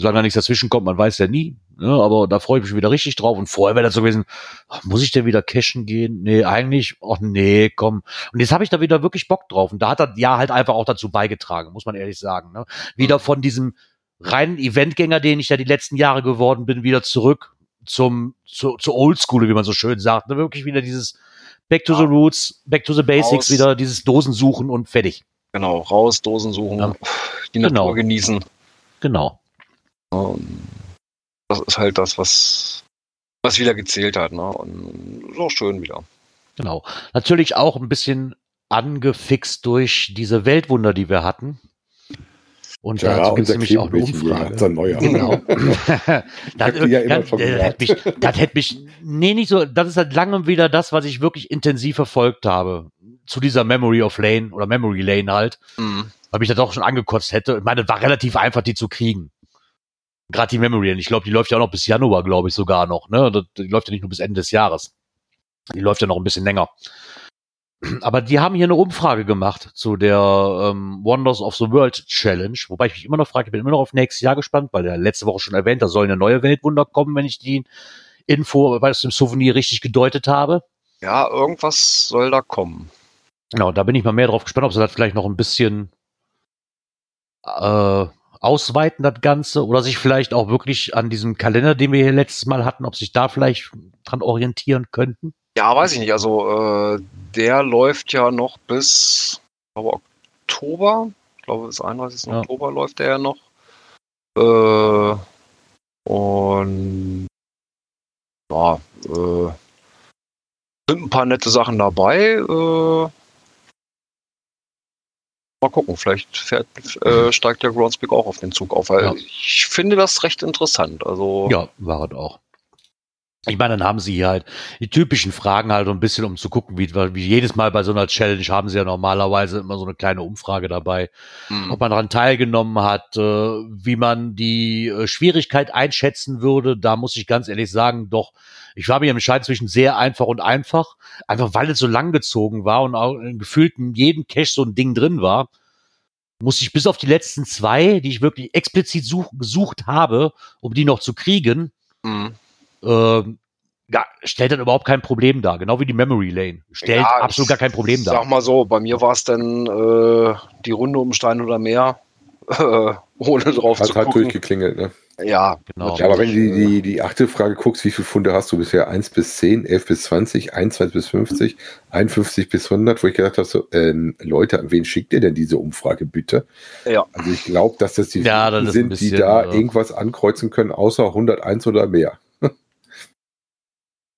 Solange da nichts dazwischen kommt, man weiß ja nie. Ne? Aber da freue ich mich wieder richtig drauf. Und vorher wäre das so gewesen, ach, muss ich denn wieder cashen gehen? Nee, eigentlich, ach nee, komm. Und jetzt habe ich da wieder wirklich Bock drauf. Und da hat das ja halt einfach auch dazu beigetragen, muss man ehrlich sagen. Ne? Wieder von diesem reinen Eventgänger, den ich ja die letzten Jahre geworden bin, wieder zurück zum, zu, zu Oldschool, wie man so schön sagt. Ne? Wirklich wieder dieses Back to ja. the Roots, Back to the Basics, raus. wieder dieses Dosen suchen und fertig. Genau, raus, Dosen suchen, ja. die Natur genau. genießen. Genau. das ist halt das, was Was wieder gezählt hat, ne? Und so schön wieder. Genau. Natürlich auch ein bisschen angefixt durch diese Weltwunder, die wir hatten. Und Ja, dazu gibt es nämlich auch eine Umfrage. Genau. das, ja immer das, schon das, hätte mich, das hätte mich, nee, nicht so, das ist halt lange wieder das, was ich wirklich intensiv verfolgt habe. Zu dieser Memory of Lane oder Memory Lane halt, Mhm. weil mich das auch schon angekotzt hätte. Ich meine, es war relativ einfach, die zu kriegen. Gerade die Memory Lane. Ich glaube, die läuft ja auch noch bis Januar, glaube ich sogar noch. Ne? Die läuft ja nicht nur bis Ende des Jahres. Die läuft ja noch ein bisschen länger. Aber die haben hier eine Umfrage gemacht zu der ähm, Wonders of the World Challenge, wobei ich mich immer noch frage, ich bin immer noch auf nächstes Jahr gespannt, weil der letzte Woche schon erwähnt, da sollen ja neue Weltwunder kommen, wenn ich die Info bei dem Souvenir richtig gedeutet habe. Ja, irgendwas soll da kommen. Genau, da bin ich mal mehr drauf gespannt, ob sie das vielleicht noch ein bisschen äh, ausweiten, das Ganze, oder sich vielleicht auch wirklich an diesem Kalender, den wir hier letztes Mal hatten, ob sich da vielleicht dran orientieren könnten. Ja, weiß ich nicht. Also, äh, der läuft ja noch bis ich glaube, Oktober. Ich glaube, bis 31. Ja. Oktober läuft der ja noch. Äh, und ja, äh, sind ein paar nette Sachen dabei. Äh, mal gucken, vielleicht fährt, äh, steigt der Groundspeak auch auf den Zug auf. Weil Ja. ich finde das recht interessant. Also, Ja, war es auch. Ich meine, dann haben sie hier halt die typischen Fragen halt so ein bisschen, um zu gucken, wie, wie jedes Mal bei so einer Challenge haben sie ja normalerweise immer so eine kleine Umfrage dabei, hm. ob man daran teilgenommen hat, äh, wie man die äh, Schwierigkeit einschätzen würde. Da muss ich ganz ehrlich sagen, doch, ich war mir im Entscheiden zwischen sehr einfach und einfach, einfach weil es so lang gezogen war und auch in gefühlt in jedem Cache so ein Ding drin war, musste ich bis auf die letzten zwei, die ich wirklich explizit such, gesucht habe, um die noch zu kriegen, Hm. Ähm, ja, stellt dann überhaupt kein Problem dar. Genau wie die Memory Lane. Stellt Ja, absolut ich gar kein Problem Sag dar. mal so, bei mir war es dann äh, die Runde um Stein oder Meer, äh, ohne drauf Hat zu halt gucken. durchgeklingelt, ne? Ja, Genau. Ja, aber wenn du die, die, die achte Frage guckst, wie viele Funde hast du bisher? 1 bis 10, 11 bis 20, 21 bis 50, 51 bis 100, wo ich gedacht habe, so, ähm, Leute, an wen schickt ihr denn diese Umfrage bitte? Ja. Also ich glaube, dass das die Ja, das sind, bisschen, die da äh, irgendwas ankreuzen können, außer 101 oder mehr.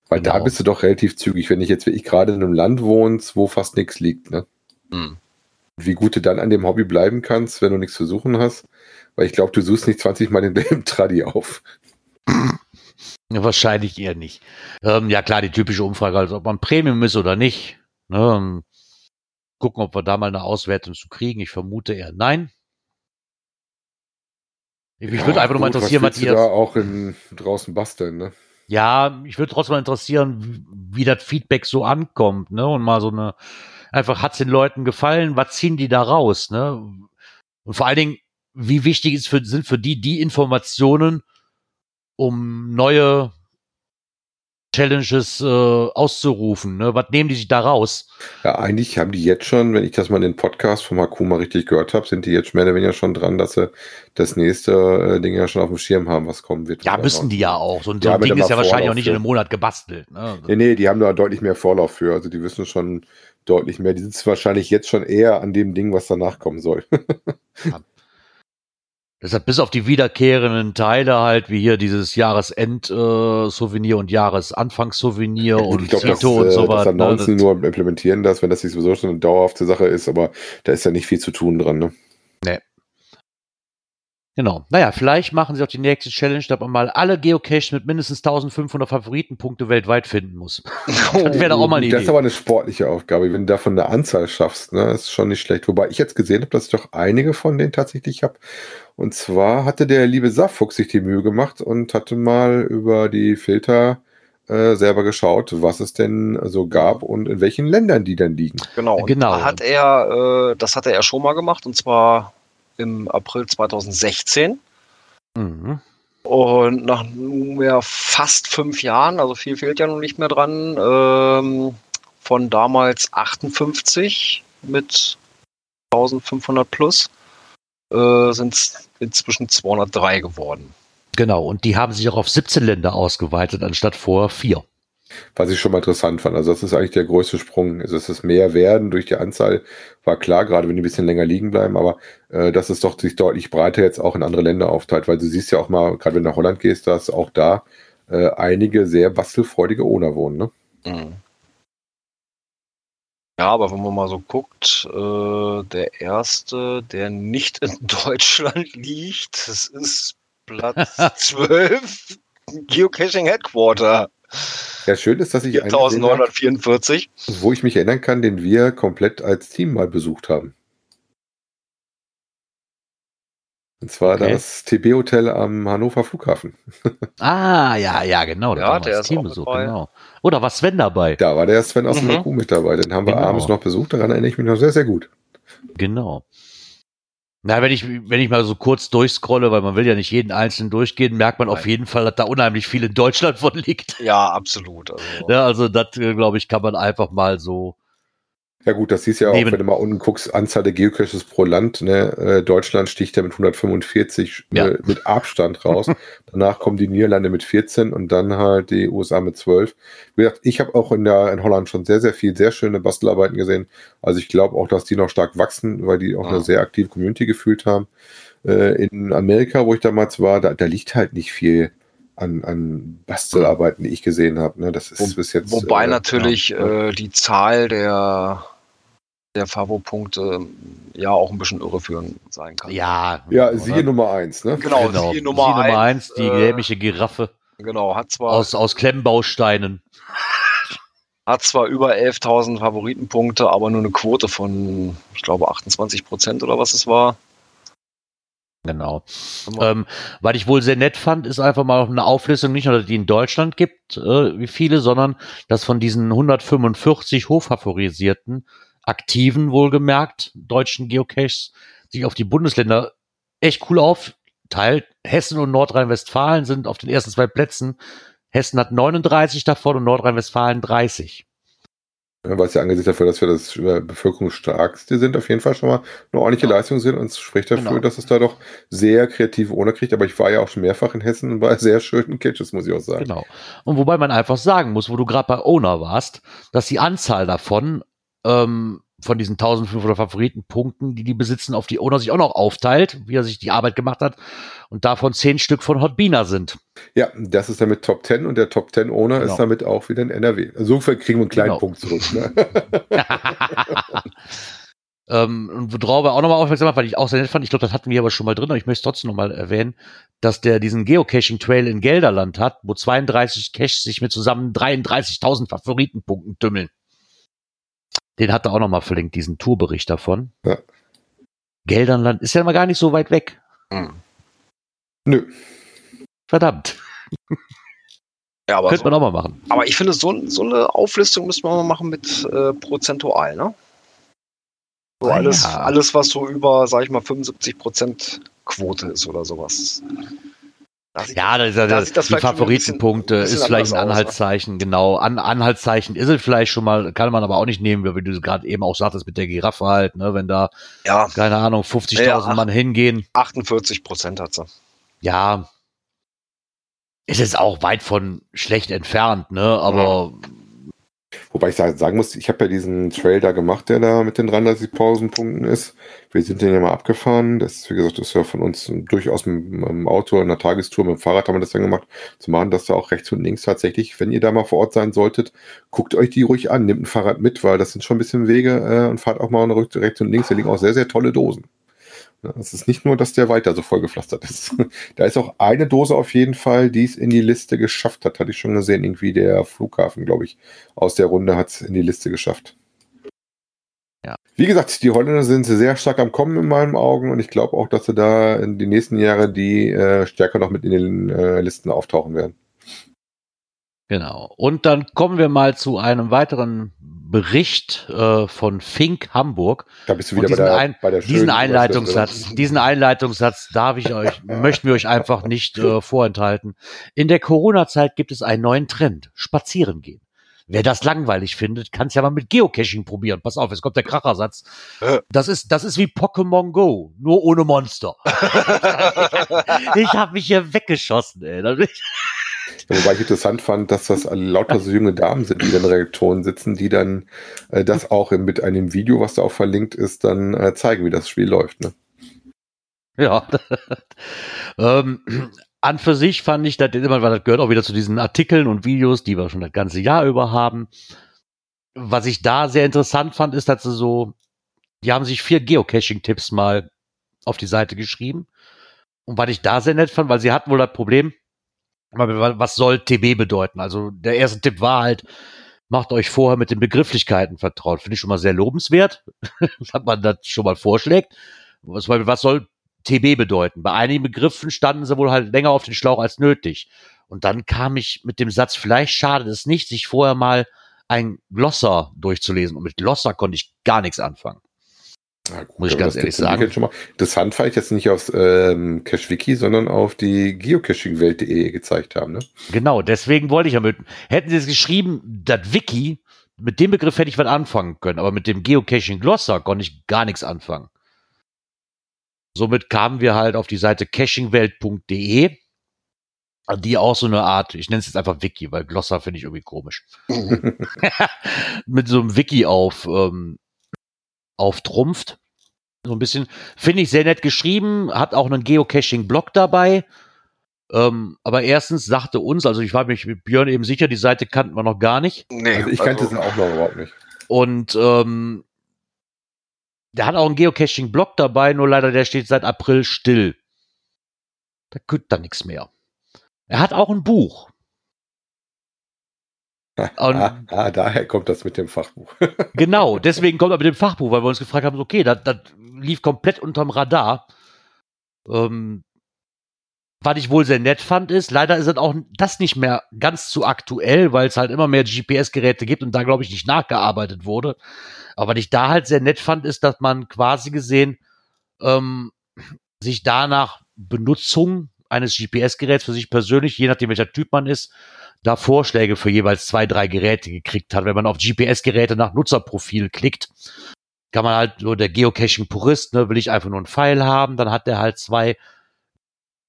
Weil da Genau. bist du doch relativ zügig, wenn ich jetzt wirklich gerade in einem Land wohnst, wo fast nichts liegt. Ne? hm. Wie gut du dann an dem Hobby bleiben kannst, wenn du nichts zu suchen hast. Weil ich glaube, du suchst nicht 20 Mal denselben Tradi auf. Ja, wahrscheinlich eher nicht. Ähm, ja, klar, die typische Umfrage, also ob man Premium ist oder nicht. Ne, ähm, gucken, ob wir da mal eine Auswertung zu kriegen. Ich vermute eher nein. Ich, mich würde Ja, einfach nur mal interessieren, was was ihr. da auch in, draußen basteln, ne? Ja, ich würde trotzdem mal interessieren, wie, das Feedback so ankommt, ne? Und mal so eine, einfach hat's den Leuten gefallen, was ziehen die da raus, ne? Und vor allen Dingen, wie wichtig ist für, sind für die die Informationen, um neue Challenges äh, auszurufen, ne? Was nehmen die sich da raus? Ja, eigentlich haben die jetzt schon, wenn ich das mal in den Podcast vom Hakuma richtig gehört habe, sind die jetzt mehr oder weniger schon dran, dass sie das nächste äh, Ding ja schon auf dem Schirm haben, was kommen wird. Ja, müssen die ja auch. So ein, so Ja, ein Ding ist ja wahrscheinlich auch nicht in einem Monat gebastelt, ne? Nee, nee, die haben da deutlich mehr Vorlauf für. Also die wissen schon deutlich mehr. Die sitzen wahrscheinlich jetzt schon eher an dem Ding, was danach kommen soll. Deshalb bis auf die wiederkehrenden Teile halt, wie hier dieses Jahresend-Souvenir und Jahresanfangs-Souvenir und ich glaube, das, Zito und äh, sowas. das ne, announcen das- nur implementieren das, wenn das nicht sowieso schon eine dauerhafte Sache ist, aber da ist ja nicht viel zu tun dran. Ne? Genau. Naja, vielleicht machen sie auch die nächste Challenge, dass man mal alle Geocaches mit mindestens 1500 Favoritenpunkte weltweit finden muss. Das wäre doch auch mal eine Das ist aber eine sportliche Aufgabe. Wenn du davon eine Anzahl schaffst, ne, ist schon nicht schlecht. Wobei ich jetzt gesehen habe, dass ich doch einige von denen tatsächlich habe. Und zwar hatte der liebe Saftfuchs sich die Mühe gemacht und hatte mal über die Filter äh, selber geschaut, was es denn so gab und in welchen Ländern die dann liegen. Genau. Und Genau. Da hat er, äh, das hatte er schon mal gemacht und zwar im April 2016. Mhm. Und nach nunmehr fast fünf Jahren, also viel fehlt ja noch nicht mehr dran, ähm, von damals 58 mit 1500 plus, äh, sind es inzwischen 203 geworden. Genau. Und die haben sich auch auf 17 Länder ausgeweitet, anstatt vor vier. Was ich schon mal interessant fand. Also das ist eigentlich der größte Sprung. Also dass es mehr werden durch die Anzahl, war klar, gerade wenn die ein bisschen länger liegen bleiben, aber äh, dass es doch sich deutlich breiter jetzt auch in andere Länder aufteilt, weil du siehst ja auch mal, gerade wenn du nach Holland gehst, dass auch da äh, einige sehr bastelfreudige Owner wohnen. Ne? Mhm. Ja, aber wenn man mal so guckt, äh, der erste, der nicht in Deutschland liegt, das ist Platz 12, Geocaching Headquarter. Ja, schön ist, dass ich 1944. wo ich mich erinnern kann, den wir komplett als Team mal besucht haben. Und zwar okay. das TB-Hotel am Hannover Flughafen. Ah, ja, ja, genau. Ja, der ist Teambesuch, genau. Oder war Sven dabei? Da war der Sven aus mhm. dem mit dabei. Den haben wir genau. abends noch besucht. Daran erinnere ich mich noch sehr, sehr gut. Genau. Na, wenn ich, wenn ich mal so kurz durchscrolle, weil man will ja nicht jeden einzelnen durchgehen, merkt man Nein. auf jeden Fall, dass da unheimlich viel in Deutschland von liegt. Ja, absolut. Also, ja, also das, äh, glaube ich, kann man einfach mal so ja gut, das hieß ja auch, Neben wenn du mal unten guckst, Anzahl der Geocaches pro Land. Ne? Äh, Deutschland sticht ja mit 145 ja. Äh, mit Abstand raus. Danach kommen die Niederlande mit 14 und dann halt die USA mit 12. Wie gesagt, ich habe auch in, der, in Holland schon sehr, sehr viel, sehr schöne Bastelarbeiten gesehen. Also ich glaube auch, dass die noch stark wachsen, weil die auch ah. eine sehr aktive Community gefühlt haben. Äh, in Amerika, wo ich damals war, da, da liegt halt nicht viel an, an Bastelarbeiten, die ich gesehen habe. Ne? Das ist Wo, bis jetzt. Wobei äh, natürlich ja, äh, die Zahl der der Favo-Punkte ja auch ein bisschen irreführend sein kann. Ja, ja siehe Nummer 1, ne? Genau, genau. siehe Nummer 1. Nummer eins, die äh, dämliche Giraffe. Genau, hat zwar. Aus, aus Klemmbausteinen. Hat zwar über 11.000 Favoritenpunkte, aber nur eine Quote von, ich glaube, 28 Prozent oder was es war. Genau. Ähm, was ich wohl sehr nett fand, ist einfach mal eine Auflistung, nicht nur, dass die in Deutschland gibt, äh, wie viele, sondern dass von diesen 145 hochfavorisierten aktiven, wohlgemerkt, deutschen Geocaches sich auf die Bundesländer echt cool aufteilt. Hessen und Nordrhein-Westfalen sind auf den ersten zwei Plätzen. Hessen hat 39 davon und Nordrhein-Westfalen 30. Ja, was ja angesichts dafür, dass wir das bevölkerungsstarkste sind, auf jeden Fall schon mal eine ordentliche ja. Leistung sind und es spricht dafür, genau. dass es da doch sehr kreative Owner kriegt. Aber ich war ja auch schon mehrfach in Hessen und war sehr schönen Catches, muss ich auch sagen. Genau. Und wobei man einfach sagen muss, wo du gerade bei Owner warst, dass die Anzahl davon ähm, von diesen 1500 Favoritenpunkten, die die besitzen, auf die Owner sich auch noch aufteilt, wie er sich die Arbeit gemacht hat. Und davon zehn Stück von Hotbina sind. Ja, das ist damit Top 10 und der Top 10 Owner genau. ist damit auch wieder in NRW. Insofern kriegen wir einen kleinen genau. Punkt zurück. Ne? ähm, und worauf er auch nochmal aufmerksam macht, weil ich auch sehr nett fand, ich glaube, das hatten wir aber schon mal drin, aber ich möchte es trotzdem nochmal erwähnen, dass der diesen Geocaching-Trail in Gelderland hat, wo 32 Caches sich mit zusammen 33.000 Favoritenpunkten tümmeln. Den hat er auch nochmal verlinkt, diesen Tourbericht davon. Ja. Geldernland ist ja mal gar nicht so weit weg. Hm. Nö. Verdammt. Ja, aber Könnte so, man auch mal machen. Aber ich finde, so, so eine Auflistung müssen wir mal machen mit äh, prozentual, ne? So ah, alles, ja. alles, was so über, sag ich mal, 75% Quote ist oder sowas. Ja, das, das, das, das die Favoritenpunkte ist vielleicht ein Anhaltszeichen, aus, genau. An, Anhaltszeichen ist es vielleicht schon mal, kann man aber auch nicht nehmen, wie du gerade eben auch sagtest mit der Giraffe halt, ne, wenn da, ja. keine Ahnung, 50.000 ja, Mann hingehen. 48 Prozent hat sie. Ja. Ist es auch weit von schlecht entfernt, ne, aber ja. Wobei ich sagen muss, ich habe ja diesen Trail da gemacht, der da mit den 33.000 Punkten ist. Wir sind den ja mal abgefahren. Das, wie gesagt, ist ja von uns durchaus mit, dem Auto, in einer Tagestour, mit dem Fahrrad haben wir das dann gemacht, zu machen, dass da auch rechts und links tatsächlich, wenn ihr da mal vor Ort sein solltet, guckt euch die ruhig an, nehmt ein Fahrrad mit, weil das sind schon ein bisschen Wege äh, und fahrt auch mal rechts und links. Da liegen auch sehr, sehr tolle Dosen. Es ist nicht nur, dass der weiter so vollgepflastert ist. da ist auch eine Dose auf jeden Fall, die es in die Liste geschafft hat. Hatte ich schon gesehen. Irgendwie der Flughafen, glaube ich, aus der Runde hat es in die Liste geschafft. Ja. Wie gesagt, die Holländer sind sehr stark am Kommen in meinen Augen und ich glaube auch, dass sie da in den nächsten Jahren die äh, stärker noch mit in den äh, Listen auftauchen werden. Genau. Und dann kommen wir mal zu einem weiteren Bericht äh, von Fink Hamburg. Da bist du wieder bei der, ein, bei der diesen Einleitungssatz, diesen Einleitungssatz darf ich euch, möchten wir euch einfach nicht äh, vorenthalten. In der Corona-Zeit gibt es einen neuen Trend: Spazieren gehen. Wer das langweilig findet, kann es ja mal mit Geocaching probieren. Pass auf, jetzt kommt der Krachersatz. Das ist, das ist wie Pokémon Go, nur ohne Monster. ich habe mich hier weggeschossen, ey. Wobei ich interessant fand, dass das lauter so junge Damen sind, die dann Reaktoren sitzen, die dann äh, das auch mit einem Video, was da auch verlinkt ist, dann äh, zeigen, wie das Spiel läuft. Ne? Ja. ähm, an für sich fand ich, das immer, weil das gehört auch wieder zu diesen Artikeln und Videos, die wir schon das ganze Jahr über haben. Was ich da sehr interessant fand, ist, dass sie so, die haben sich vier Geocaching-Tipps mal auf die Seite geschrieben. Und was ich da sehr nett fand, weil sie hatten wohl das Problem, was soll TB bedeuten? Also der erste Tipp war halt, macht euch vorher mit den Begrifflichkeiten vertraut. Finde ich schon mal sehr lobenswert, dass man das schon mal vorschlägt. Was, soll TB bedeuten? Bei einigen Begriffen standen sie wohl halt länger auf den Schlauch als nötig. Und dann kam ich mit dem Satz, vielleicht schadet es nicht, sich vorher mal ein Glosser durchzulesen. Und mit Glosser konnte ich gar nichts anfangen. Ja, gut, Muss ich ganz ehrlich sagen. Schon mal. Interessant fand ich jetzt nicht aufs ähm, CacheWiki, sondern auf die geocachingwelt.de gezeigt haben. Ne? Genau, deswegen wollte ich ja mit. Hätten sie es geschrieben, das Wiki, mit dem Begriff hätte ich was anfangen können, aber mit dem Geocaching Glosser konnte ich gar nichts anfangen. Somit kamen wir halt auf die Seite cachingwelt.de, die auch so eine Art, ich nenne es jetzt einfach Wiki, weil Glosser finde ich irgendwie komisch. mit so einem Wiki auf ähm, auftrumpft. So ein bisschen, finde ich sehr nett geschrieben, hat auch einen Geocaching-Blog dabei. Ähm, aber erstens sagte uns, also ich war mich mit Björn eben sicher, die Seite kannten wir noch gar nicht. Nee, also ich kannte also, sie auch noch überhaupt nicht. Und ähm, der hat auch einen Geocaching-Blog dabei, nur leider der steht seit April still. Da könnte da nichts mehr. Er hat auch ein Buch. Ah, ah, daher kommt das mit dem Fachbuch. genau, deswegen kommt er mit dem Fachbuch, weil wir uns gefragt haben, okay, das, das lief komplett unterm Radar. Ähm, was ich wohl sehr nett fand, ist, leider ist es auch das nicht mehr ganz zu aktuell, weil es halt immer mehr GPS-Geräte gibt und da, glaube ich, nicht nachgearbeitet wurde. Aber was ich da halt sehr nett fand, ist, dass man quasi gesehen ähm, sich danach Benutzung eines GPS-Geräts für sich persönlich, je nachdem welcher Typ man ist, da Vorschläge für jeweils zwei, drei Geräte gekriegt hat. Wenn man auf GPS-Geräte nach Nutzerprofil klickt, kann man halt so der Geocaching-Purist, ne, will ich einfach nur einen Pfeil haben, dann hat der halt zwei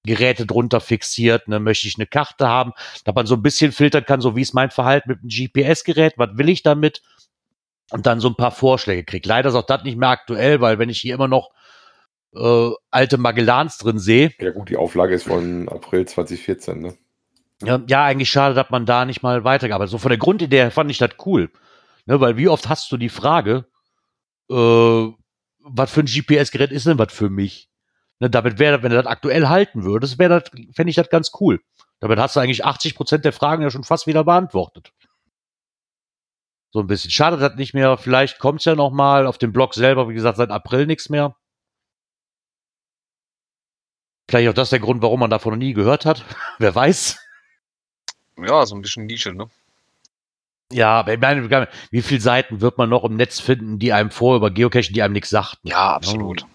Geräte drunter fixiert, ne, möchte ich eine Karte haben, dass man so ein bisschen filtern kann, so wie ist mein Verhalten mit einem GPS-Gerät, was will ich damit? Und dann so ein paar Vorschläge kriegt. Leider ist auch das nicht mehr aktuell, weil wenn ich hier immer noch äh, alte Magellans drin sehe. Ja gut, die Auflage ist von April 2014, ne? Ja, eigentlich schade, dass man da nicht mal weitergearbeitet. So von der Grundidee fand ich das cool. Ne, weil wie oft hast du die Frage, äh, was für ein GPS-Gerät ist denn was für mich? Ne, damit wäre, wenn du das aktuell halten würdest, wäre das, fände ich das ganz cool. Damit hast du eigentlich 80 Prozent der Fragen ja schon fast wieder beantwortet. So ein bisschen. Schade, dass nicht mehr. Vielleicht kommt es ja noch mal auf dem Blog selber, wie gesagt, seit April nichts mehr. Vielleicht auch das der Grund, warum man davon noch nie gehört hat. Wer weiß. Ja, so ein bisschen Nische, ne? Ja, aber ich meine, wie viele Seiten wird man noch im Netz finden, die einem vor über Geocaching, die einem nichts sagten? Ja, absolut.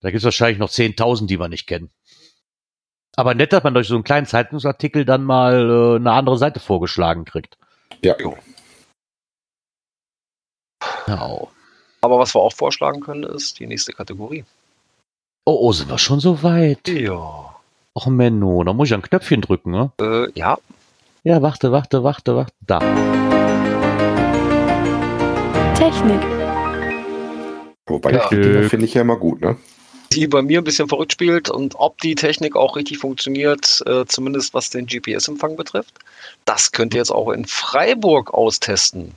Da gibt es wahrscheinlich noch 10.000, die wir nicht kennen. Aber nett, dass man durch so einen kleinen Zeitungsartikel dann mal äh, eine andere Seite vorgeschlagen kriegt. Ja. Genau. Aber was wir auch vorschlagen können, ist die nächste Kategorie. Oh, oh sind wir schon so weit? Ja. Ach Menno, da muss ich ein Knöpfchen drücken, ne? Äh, ja. Ja, warte, warte, warte, warte. Da. Technik. Wobei ja. die finde ich ja immer gut, ne? Die bei mir ein bisschen verrückt spielt und ob die Technik auch richtig funktioniert, äh, zumindest was den GPS-Empfang betrifft. Das könnt ihr jetzt auch in Freiburg austesten.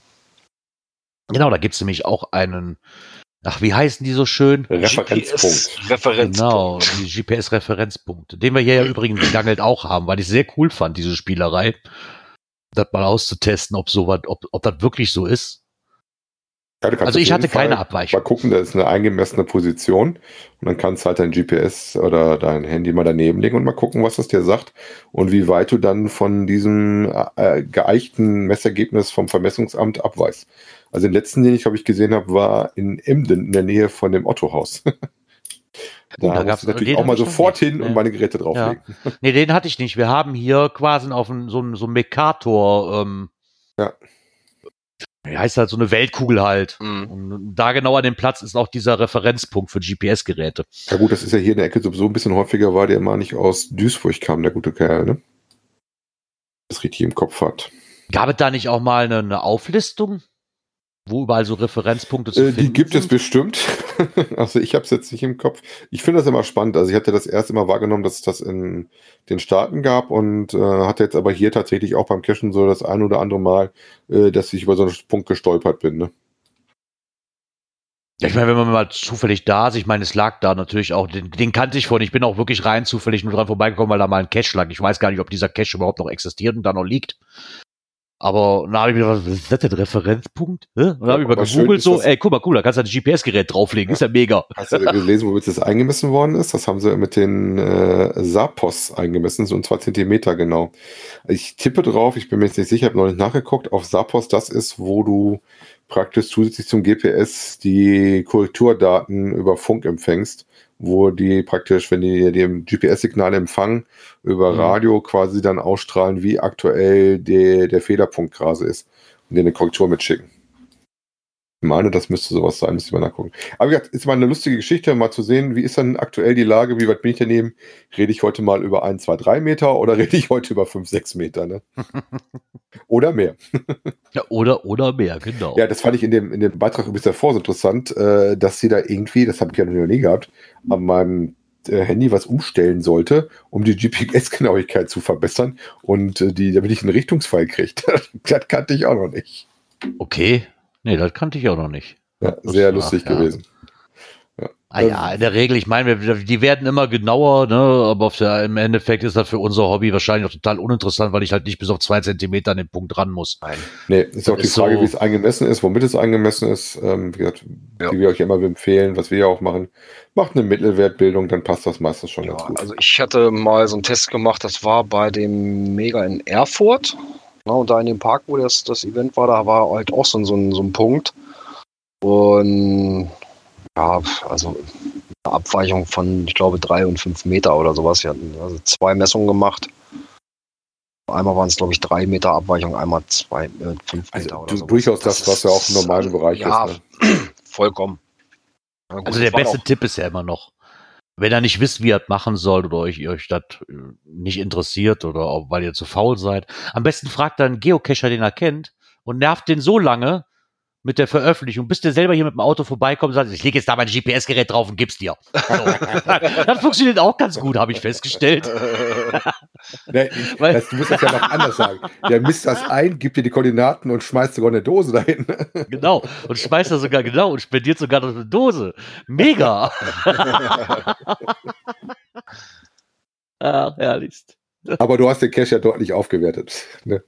Genau, da gibt es nämlich auch einen Ach, wie heißen die so schön? Referenzpunkt. Referenzpunkt. Genau, die GPS-Referenzpunkte. Den wir hier ja übrigens gegangelt auch haben, weil ich sehr cool fand, diese Spielerei. Das mal auszutesten, ob so was, ob, ob das wirklich so ist. Ja, also ich hatte keine Abweichung. Mal gucken, da ist eine eingemessene Position und dann kannst du halt dein GPS oder dein Handy mal daneben legen und mal gucken, was das dir sagt und wie weit du dann von diesem äh, geeichten Messergebnis vom Vermessungsamt abweist. Also den letzten, den ich, glaube ich, gesehen habe, war in Emden in der Nähe von dem Otto-Haus. da, da gab es natürlich auch mal sofort hin ja. und meine Geräte drauflegen. Ja. Nee, den hatte ich nicht. Wir haben hier quasi auf ein, so ein so Mekator. Ähm, ja. Wie heißt halt so eine Weltkugel halt. Mhm. Und da genau an dem Platz ist auch dieser Referenzpunkt für GPS-Geräte. Ja gut, das ist ja hier in der Ecke sowieso ein bisschen häufiger, weil der mal nicht aus Duisburg kam, der gute Kerl, ne? Das richtig im Kopf hat. Gab es da nicht auch mal eine, eine Auflistung? Wo überall so Referenzpunkte zu äh, finden Die gibt sind? es bestimmt. also ich habe es jetzt nicht im Kopf. Ich finde das immer spannend. Also ich hatte das erst immer wahrgenommen, dass es das in den Staaten gab und äh, hatte jetzt aber hier tatsächlich auch beim Cashen so das ein oder andere Mal, äh, dass ich über so einen Punkt gestolpert bin. Ne? Ja, ich meine, wenn man mal zufällig da ist, ich meine, es lag da natürlich auch, den, den kannte ich von, ich bin auch wirklich rein zufällig nur dran vorbeigekommen, weil da mal ein Cache lag. Ich weiß gar nicht, ob dieser Cache überhaupt noch existiert und da noch liegt. Aber da habe ich mir gedacht, was ist das denn, Referenzpunkt? Und dann habe ich mal gegoogelt so, ey, guck mal, cool, da kannst du ein GPS-Gerät drauflegen, ist ja mega. Hast du gelesen, womit das eingemessen worden ist? Das haben sie mit den äh, Sapos eingemessen, so ein zwei Zentimeter genau. Ich tippe drauf, ich bin mir jetzt nicht sicher, habe noch nicht nachgeguckt, auf Sapos, das ist, wo du praktisch zusätzlich zum GPS die Korrekturdaten über Funk empfängst wo die praktisch, wenn die die GPS-Signale empfangen, über mhm. Radio quasi dann ausstrahlen, wie aktuell der, der Fehlerpunkt gerade ist und dir eine Korrektur mitschicken. Ich meine, das müsste sowas sein, müsste ich mal nachgucken. Aber wie gesagt, ist mal eine lustige Geschichte, mal zu sehen, wie ist dann aktuell die Lage, wie weit bin ich daneben? Rede ich heute mal über 1, 2, 3 Meter oder rede ich heute über 5, 6 Meter? Ne? oder mehr. ja, oder, oder mehr, genau. Ja, das fand ich in dem, in dem Beitrag übrigens davor so interessant, äh, dass sie da irgendwie, das habe ich ja noch nie gehabt, an meinem äh, Handy was umstellen sollte, um die GPS-Genauigkeit zu verbessern und äh, die, damit ich einen Richtungsfall kriege. das kannte ich auch noch nicht. Okay. Nee, das kannte ich auch noch nicht. Ja, sehr das, lustig ach, gewesen. Ja. Ah ja, in der Regel, ich meine, die werden immer genauer, ne, aber der, im Endeffekt ist das für unser Hobby wahrscheinlich auch total uninteressant, weil ich halt nicht bis auf zwei Zentimeter an den Punkt ran muss. Nein. Nee, ist auch die Frage, so, wie es eingemessen ist, womit es eingemessen ist, ähm, wie, gesagt, ja. wie wir euch immer empfehlen, was wir ja auch machen. Macht eine Mittelwertbildung, dann passt das meistens schon ja, ganz gut. Also ich hatte mal so einen Test gemacht, das war bei dem Mega in Erfurt. Ja, und da in dem Park, wo das, das Event war, da war halt auch so, so, ein, so ein Punkt. Und ja, also eine Abweichung von, ich glaube, drei und fünf Meter oder sowas. Wir hatten also zwei Messungen gemacht. Einmal waren es, glaube ich, drei Meter Abweichung, einmal zwei, äh, fünf also Meter also, oder so. Durchaus das, das, was ja auch im normalen Bereich ja, ist. Ne? vollkommen. Ja, gut, also der beste Tipp ist ja immer noch, wenn ihr nicht wisst, wie ihr das machen sollt oder euch, euch das äh, nicht interessiert oder auch, weil ihr zu faul seid, am besten fragt dann einen Geocacher, den er kennt und nervt den so lange, mit der Veröffentlichung, bis der selber hier mit dem Auto vorbeikommt und sagt, ich lege jetzt da mein GPS-Gerät drauf und gib's dir. So. das funktioniert auch ganz gut, habe ich festgestellt. nee, ich, Weil, das, du musst das ja noch anders sagen. Der misst das ein, gibt dir die Koordinaten und schmeißt sogar eine Dose dahin. genau, und schmeißt das sogar, genau, und spendiert sogar noch eine Dose. Mega. Ach, herrlichst. Aber du hast den Cash ja deutlich aufgewertet. Ne?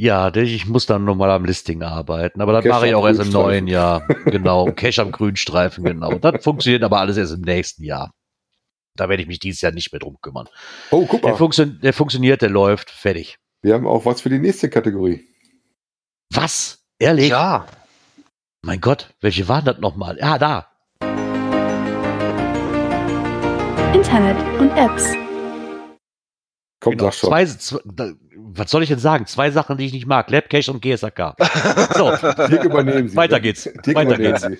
Ja, ich muss dann nochmal am Listing arbeiten, aber das mache ich auch erst im neuen Jahr. Genau, Cash am Grünstreifen, genau. Das funktioniert aber alles erst im nächsten Jahr. Da werde ich mich dieses Jahr nicht mehr drum kümmern. Oh, guck mal. Der, funktio der funktioniert, der läuft, fertig. Wir haben auch was für die nächste Kategorie. Was? Ehrlich? Ja. Mein Gott, welche waren das nochmal? Ja, da. Internet und Apps. Komm, genau. sag schon. Zwei, zwei, was soll ich denn sagen? Zwei Sachen, die ich nicht mag. Labcache und GSAK. So. Dirk übernehmen Sie. Weiter geht's. Dirk Weiter geht's. Sie.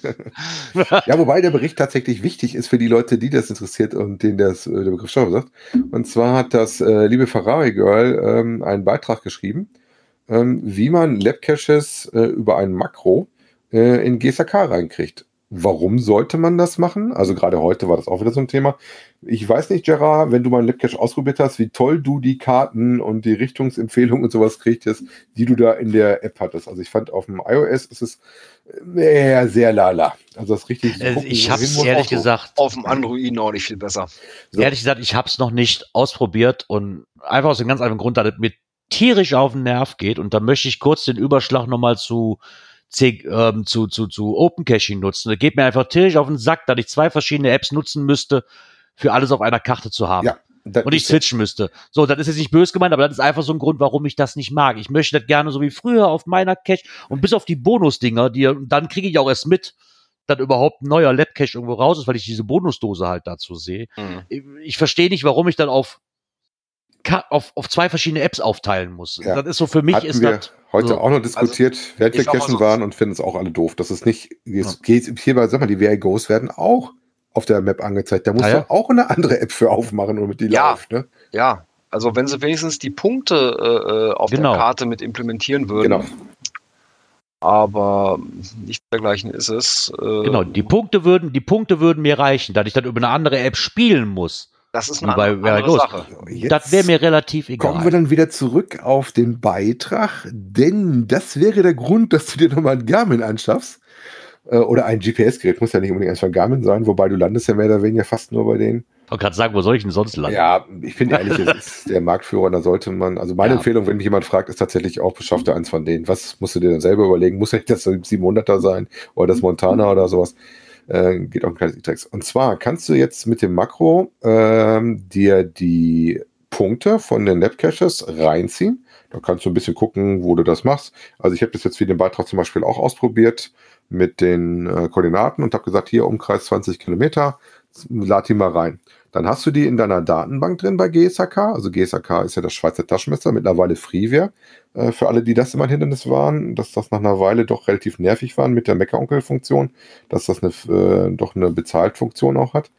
ja, wobei der Bericht tatsächlich wichtig ist für die Leute, die das interessiert und denen das, äh, der Begriff Steuer sagt. Und zwar hat das äh, liebe Ferrari Girl ähm, einen Beitrag geschrieben, ähm, wie man Labcaches äh, über ein Makro äh, in GSAK reinkriegt. Warum sollte man das machen? Also gerade heute war das auch wieder so ein Thema. Ich weiß nicht, Gerard, wenn du mal Labcache ausprobiert hast, wie toll du die Karten und die Richtungsempfehlungen und sowas kriegtest, die du da in der App hattest. Also ich fand auf dem iOS ist es äh, sehr lala. Also das richtig. Äh, ich habe es ehrlich gesagt auf dem Android auch nicht viel besser. So. Ehrlich gesagt, ich habe es noch nicht ausprobiert und einfach aus dem ganz einfachen Grund, dass es mir tierisch auf den Nerv geht und da möchte ich kurz den Überschlag nochmal zu ähm, zu, zu, zu Open Caching nutzen. Das geht mir einfach tierisch auf den Sack, dass ich zwei verschiedene Apps nutzen müsste, für alles auf einer Karte zu haben. Ja, und ich switchen müsste. So, das ist jetzt nicht böse gemeint, aber das ist einfach so ein Grund, warum ich das nicht mag. Ich möchte das gerne so wie früher auf meiner Cache und bis auf die Bonusdinger, die dann kriege ich auch erst mit, dass überhaupt ein neuer Lab-Cache irgendwo raus ist, weil ich diese Bonusdose halt dazu sehe. Mhm. Ich, ich verstehe nicht, warum ich dann auf auf, auf zwei verschiedene Apps aufteilen muss. Ja. Das ist so für mich Hatten ist wir das heute so. auch noch diskutiert, also, während wir Cashen so waren und finden es auch alle doof. Das ist nicht, es geht hier bei, sag mal, die VR Goes werden auch auf der Map angezeigt. Da musst ah, ja? du auch eine andere App für aufmachen, damit die ja. läuft. Ne? Ja, also wenn sie wenigstens die Punkte äh, äh auf genau. der Karte mit implementieren würden. Genau. aber nicht dergleichen ist es. Äh, genau, die Punkte würden, die Punkte würden mir reichen, da ich dann über eine andere App spielen muss. Das ist eine andere, andere Sache. Jetzt das wäre mir relativ egal. Kommen wir dann wieder zurück auf den Beitrag, denn das wäre der Grund, dass du dir nochmal ein Garmin anschaffst. Äh, oder ein GPS-Gerät, muss ja nicht unbedingt eins von Garmin sein, wobei du landest ja mehr oder weniger fast nur bei denen. Ich wollte gerade sagen, wo soll ich denn sonst landen? Ja, ich finde ehrlich, es ist der Marktführer, da sollte man, also meine ja. Empfehlung, wenn mich jemand fragt, ist tatsächlich auch, beschafft eins von denen. Was musst du dir dann selber überlegen? Muss ja nicht das 700er sein oder das Montana oder sowas? Äh, geht auch ein kleines E-Text. Und zwar kannst du jetzt mit dem Makro ähm, dir die Punkte von den Labcaches reinziehen. Da kannst du ein bisschen gucken, wo du das machst. Also ich habe das jetzt wie den Beitrag zum Beispiel auch ausprobiert mit den äh, Koordinaten und habe gesagt, hier Umkreis 20 Kilometer, lad die mal rein. Dann hast du die in deiner Datenbank drin bei GSAK. Also GSAK ist ja das Schweizer Taschenmesser, mittlerweile Freeware. Äh, für alle, die das immer ein Hindernis waren, dass das nach einer Weile doch relativ nervig war mit der Meckeronkel-Funktion, dass das eine, äh, doch eine Bezahltfunktion auch hat.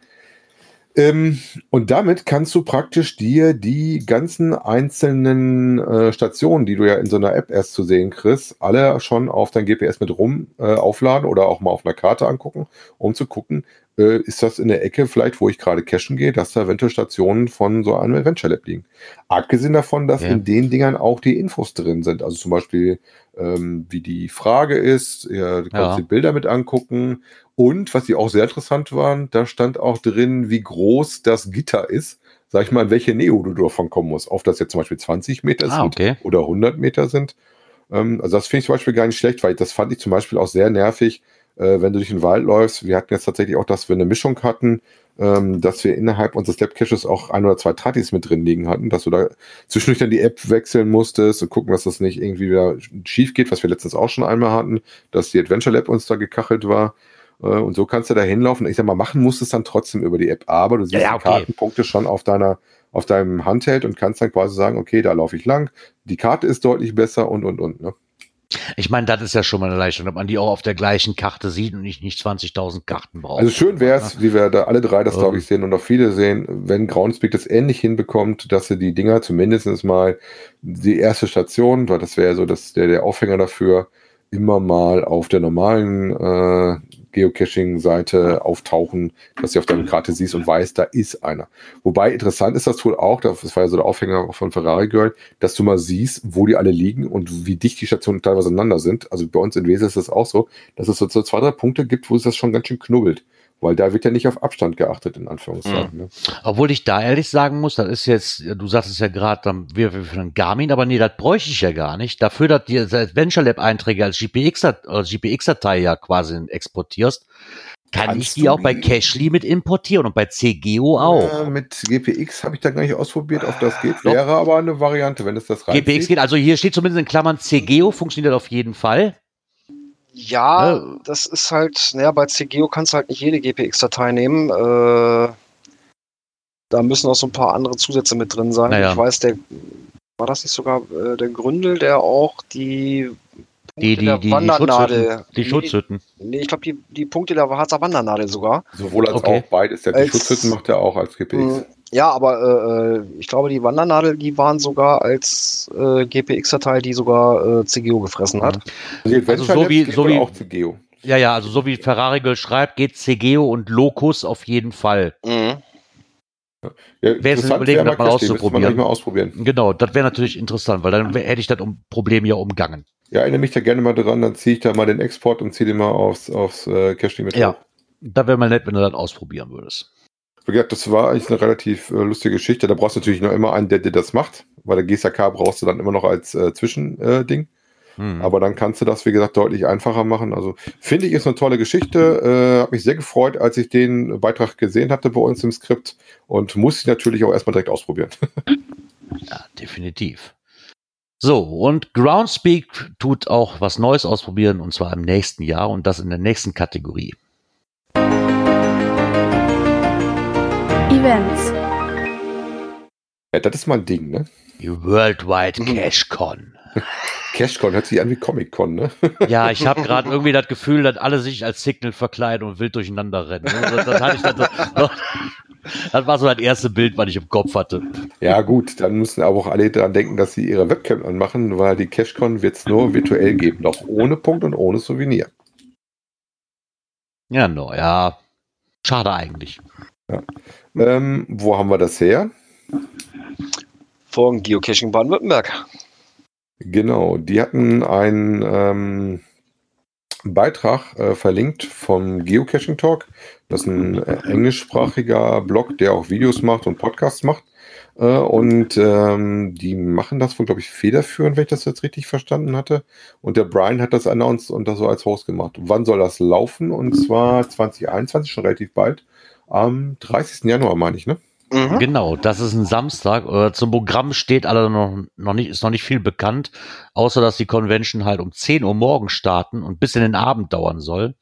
Ähm, und damit kannst du praktisch dir die ganzen einzelnen äh, Stationen, die du ja in so einer App erst zu sehen kriegst, alle schon auf dein GPS mit rum äh, aufladen oder auch mal auf einer Karte angucken, um zu gucken, äh, ist das in der Ecke vielleicht, wo ich gerade cashen gehe, dass da eventuell Stationen von so einem Adventure Lab liegen. Abgesehen davon, dass ja. in den Dingern auch die Infos drin sind. Also zum Beispiel, ähm, wie die Frage ist, ja, du kannst ja. die Bilder mit angucken. Und was die auch sehr interessant waren, da stand auch drin, wie groß das Gitter ist. Sag ich mal, in welche Neo du davon kommen musst. Ob das jetzt zum Beispiel 20 Meter ah, sind okay. oder 100 Meter sind. Ähm, also das finde ich zum Beispiel gar nicht schlecht, weil das fand ich zum Beispiel auch sehr nervig, äh, wenn du durch den Wald läufst. Wir hatten jetzt tatsächlich auch, dass wir eine Mischung hatten, ähm, dass wir innerhalb unseres Step-Caches auch ein oder zwei Tratis mit drin liegen hatten, dass du da zwischendurch dann die App wechseln musstest und gucken, dass das nicht irgendwie wieder schief geht, was wir letztens auch schon einmal hatten, dass die Adventure Lab uns da gekachelt war. Äh, und so kannst du da hinlaufen. Ich sag mal, machen musst es dann trotzdem über die App, aber du siehst ja, ja, okay. die Kartenpunkte schon auf deiner auf deinem Handheld und kannst dann quasi sagen, okay, da laufe ich lang, die Karte ist deutlich besser und und und. Ne? Ich meine, das ist ja schon mal eine Leistung, ob man die auch auf der gleichen Karte sieht und nicht, nicht 20.000 Karten braucht. Also schön wäre es, wie wir da alle drei das, glaube ich, sehen und auch viele sehen, wenn Groundspeak das ähnlich hinbekommt, dass sie die Dinger zumindest mal die erste Station, weil das wäre so das, der, der Aufhänger dafür, immer mal auf der normalen äh, Geocaching-Seite auftauchen, dass du auf deiner Karte siehst und weißt, da ist einer. Wobei interessant ist das wohl auch, das war ja so der Aufhänger von Ferrari Girl, dass du mal siehst, wo die alle liegen und wie dicht die Stationen teilweise aneinander sind. Also bei uns in Wesel ist das auch so, dass es so zwei, drei Punkte gibt, wo es das schon ganz schön knubbelt weil da wird ja nicht auf Abstand geachtet, in Anführungszeichen. Mhm. Ne? Obwohl ich da ehrlich sagen muss, das ist jetzt, du sagst es ja gerade, wir für einen Garmin, aber nee, das bräuchte ich ja gar nicht. Dafür, dass die Adventure Lab Einträge als GPX-Datei GPX ja quasi exportierst, kann Kannst ich die auch bei Cashly mit importieren und bei CGO auch. Ja, mit GPX habe ich da gar nicht ausprobiert, ob das geht. Wäre aber eine Variante, wenn es das reicht. GPX geht, also hier steht zumindest in Klammern CGO, funktioniert auf jeden Fall. Ja, ja, das ist halt, naja, bei CGO kannst du halt nicht jede GPX-Datei nehmen. Äh, da müssen auch so ein paar andere Zusätze mit drin sein. Naja. Ich weiß, der war das nicht sogar äh, der Gründel, der auch die die, die, die, Wandernadel. Die Schutzhütten. Nee, ich glaube, die, die Punkte der Harzer Wandernadel sogar. Sowohl als okay. auch beides. Ja, die als, Schutzhütten macht er auch als GPX. Ja, aber äh, äh, ich glaube, die Wandernadel, die waren sogar als äh, GPX-Datei, die sogar äh, CGO gefressen hat. Also, also so wie, so wie auch CGO. Ja, ja, also so wie Ferrari schreibt, geht CGO und Locus auf jeden Fall. Mhm. Ja, wäre es überlegen, das mal auszuprobieren. mal ausprobieren. Genau, das wäre natürlich interessant, weil dann hätte ich das um Problem ja umgangen. Ja, erinnere mich da gerne mal dran, dann ziehe ich da mal den Export und ziehe den mal aufs, aufs äh, Cache mit Ja, da wäre mal nett, wenn du das ausprobieren würdest. Wie gesagt, das war eigentlich eine relativ äh, lustige Geschichte. Da brauchst du natürlich noch immer einen, der dir das macht, weil der GSAK brauchst du dann immer noch als äh, Zwischending. Äh, hm. Aber dann kannst du das, wie gesagt, deutlich einfacher machen. Also finde ich, ist eine tolle Geschichte. Äh, Habe mich sehr gefreut, als ich den Beitrag gesehen hatte bei uns im Skript und muss ich natürlich auch erstmal direkt ausprobieren. ja, definitiv. So, und Groundspeak tut auch was Neues ausprobieren und zwar im nächsten Jahr und das in der nächsten Kategorie. Events. Ja, das ist mal ein Ding, ne? Die Worldwide mhm. CashCon. CashCon hört sich an wie Comic-Con, ne? Ja, ich habe gerade irgendwie das Gefühl, dass alle sich als Signal verkleiden und wild durcheinander rennen. Das, das hatte ich dann so, Das war so das erste Bild, was ich im Kopf hatte. Ja, gut, dann müssen aber auch alle daran denken, dass sie ihre Webcam anmachen, weil die CashCon wird es nur virtuell geben, noch ohne Punkt und ohne Souvenir. Ja, no, ja. Schade eigentlich. Ähm, wo haben wir das her? Von Geocaching Baden-Württemberg. Genau, die hatten einen ähm, Beitrag äh, verlinkt vom Geocaching Talk. Das ist ein äh, englischsprachiger Blog, der auch Videos macht und Podcasts macht. Äh, und ähm, die machen das wohl, glaube ich, federführend, wenn ich das jetzt richtig verstanden hatte. Und der Brian hat das announced und das so als Host gemacht. Wann soll das laufen? Und zwar 2021, schon relativ bald. Am 30. Januar, meine ich, ne? Mhm. Genau, das ist ein Samstag. Äh, zum Programm steht alle noch, noch nicht, ist noch nicht viel bekannt, außer dass die Convention halt um 10 Uhr morgens starten und bis in den Abend dauern soll.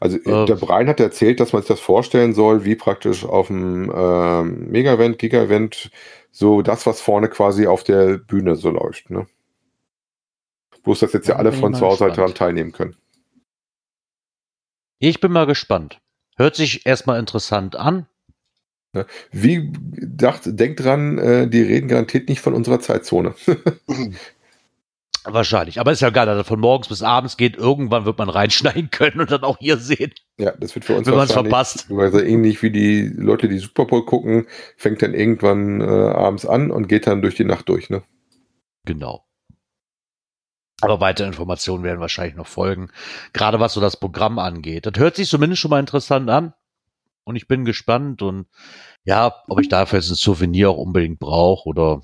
Also Äh, der Brian hat erzählt, dass man sich das vorstellen soll, wie praktisch auf dem ähm, Mega-Event, Giga-Event, so das, was vorne quasi auf der Bühne so läuft. Ne? Bloß, dass jetzt ja alle von zu Hause halt daran teilnehmen können. Ich bin mal gespannt. Hört sich erstmal interessant an. Wie dacht, denkt dran, äh, die reden garantiert nicht von unserer Zeitzone. Wahrscheinlich. Aber ist ja geil, dass das von morgens bis abends geht. Irgendwann wird man reinschneiden können und dann auch hier sehen, ja, das wird für uns wenn man es verpasst. Also ähnlich wie die Leute, die Super Bowl gucken, fängt dann irgendwann äh, abends an und geht dann durch die Nacht durch. Ne? Genau. Aber weitere Informationen werden wahrscheinlich noch folgen. Gerade was so das Programm angeht. Das hört sich zumindest schon mal interessant an. Und ich bin gespannt und ja, ob ich dafür jetzt ein Souvenir auch unbedingt brauche oder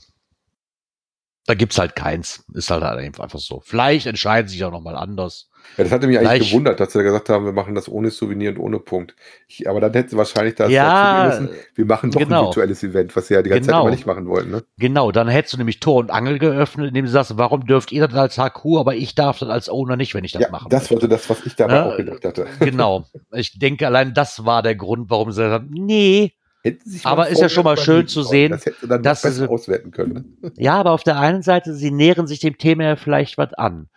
da gibt's halt keins. Ist halt einfach so. Vielleicht entscheiden sie sich auch noch mal anders. Ja, das hatte mich eigentlich Gleich- gewundert, dass sie da gesagt haben, wir machen das ohne Souvenir und ohne Punkt. Ich, aber dann hätten sie wahrscheinlich das Ja, müssen, wir machen doch genau. ein virtuelles Event, was sie ja die ganze Zeit Genau. aber nicht machen wollten. Ne? Genau, dann hättest du nämlich Tor und Angel geöffnet, indem du sagst, warum dürft ihr das als HQ, aber ich darf das als Owner nicht, wenn ich das Ja, mache. das so das, was ich dabei Ja, auch gedacht hatte. Genau. Ich denke, allein das war der Grund, warum sie gesagt haben, nee, sie Aber ist ja schon mal schön zu sehen, dann dass sie- auswerten können. Ne? Ja, aber auf der einen Seite, sie nähern sich dem Thema ja vielleicht was an.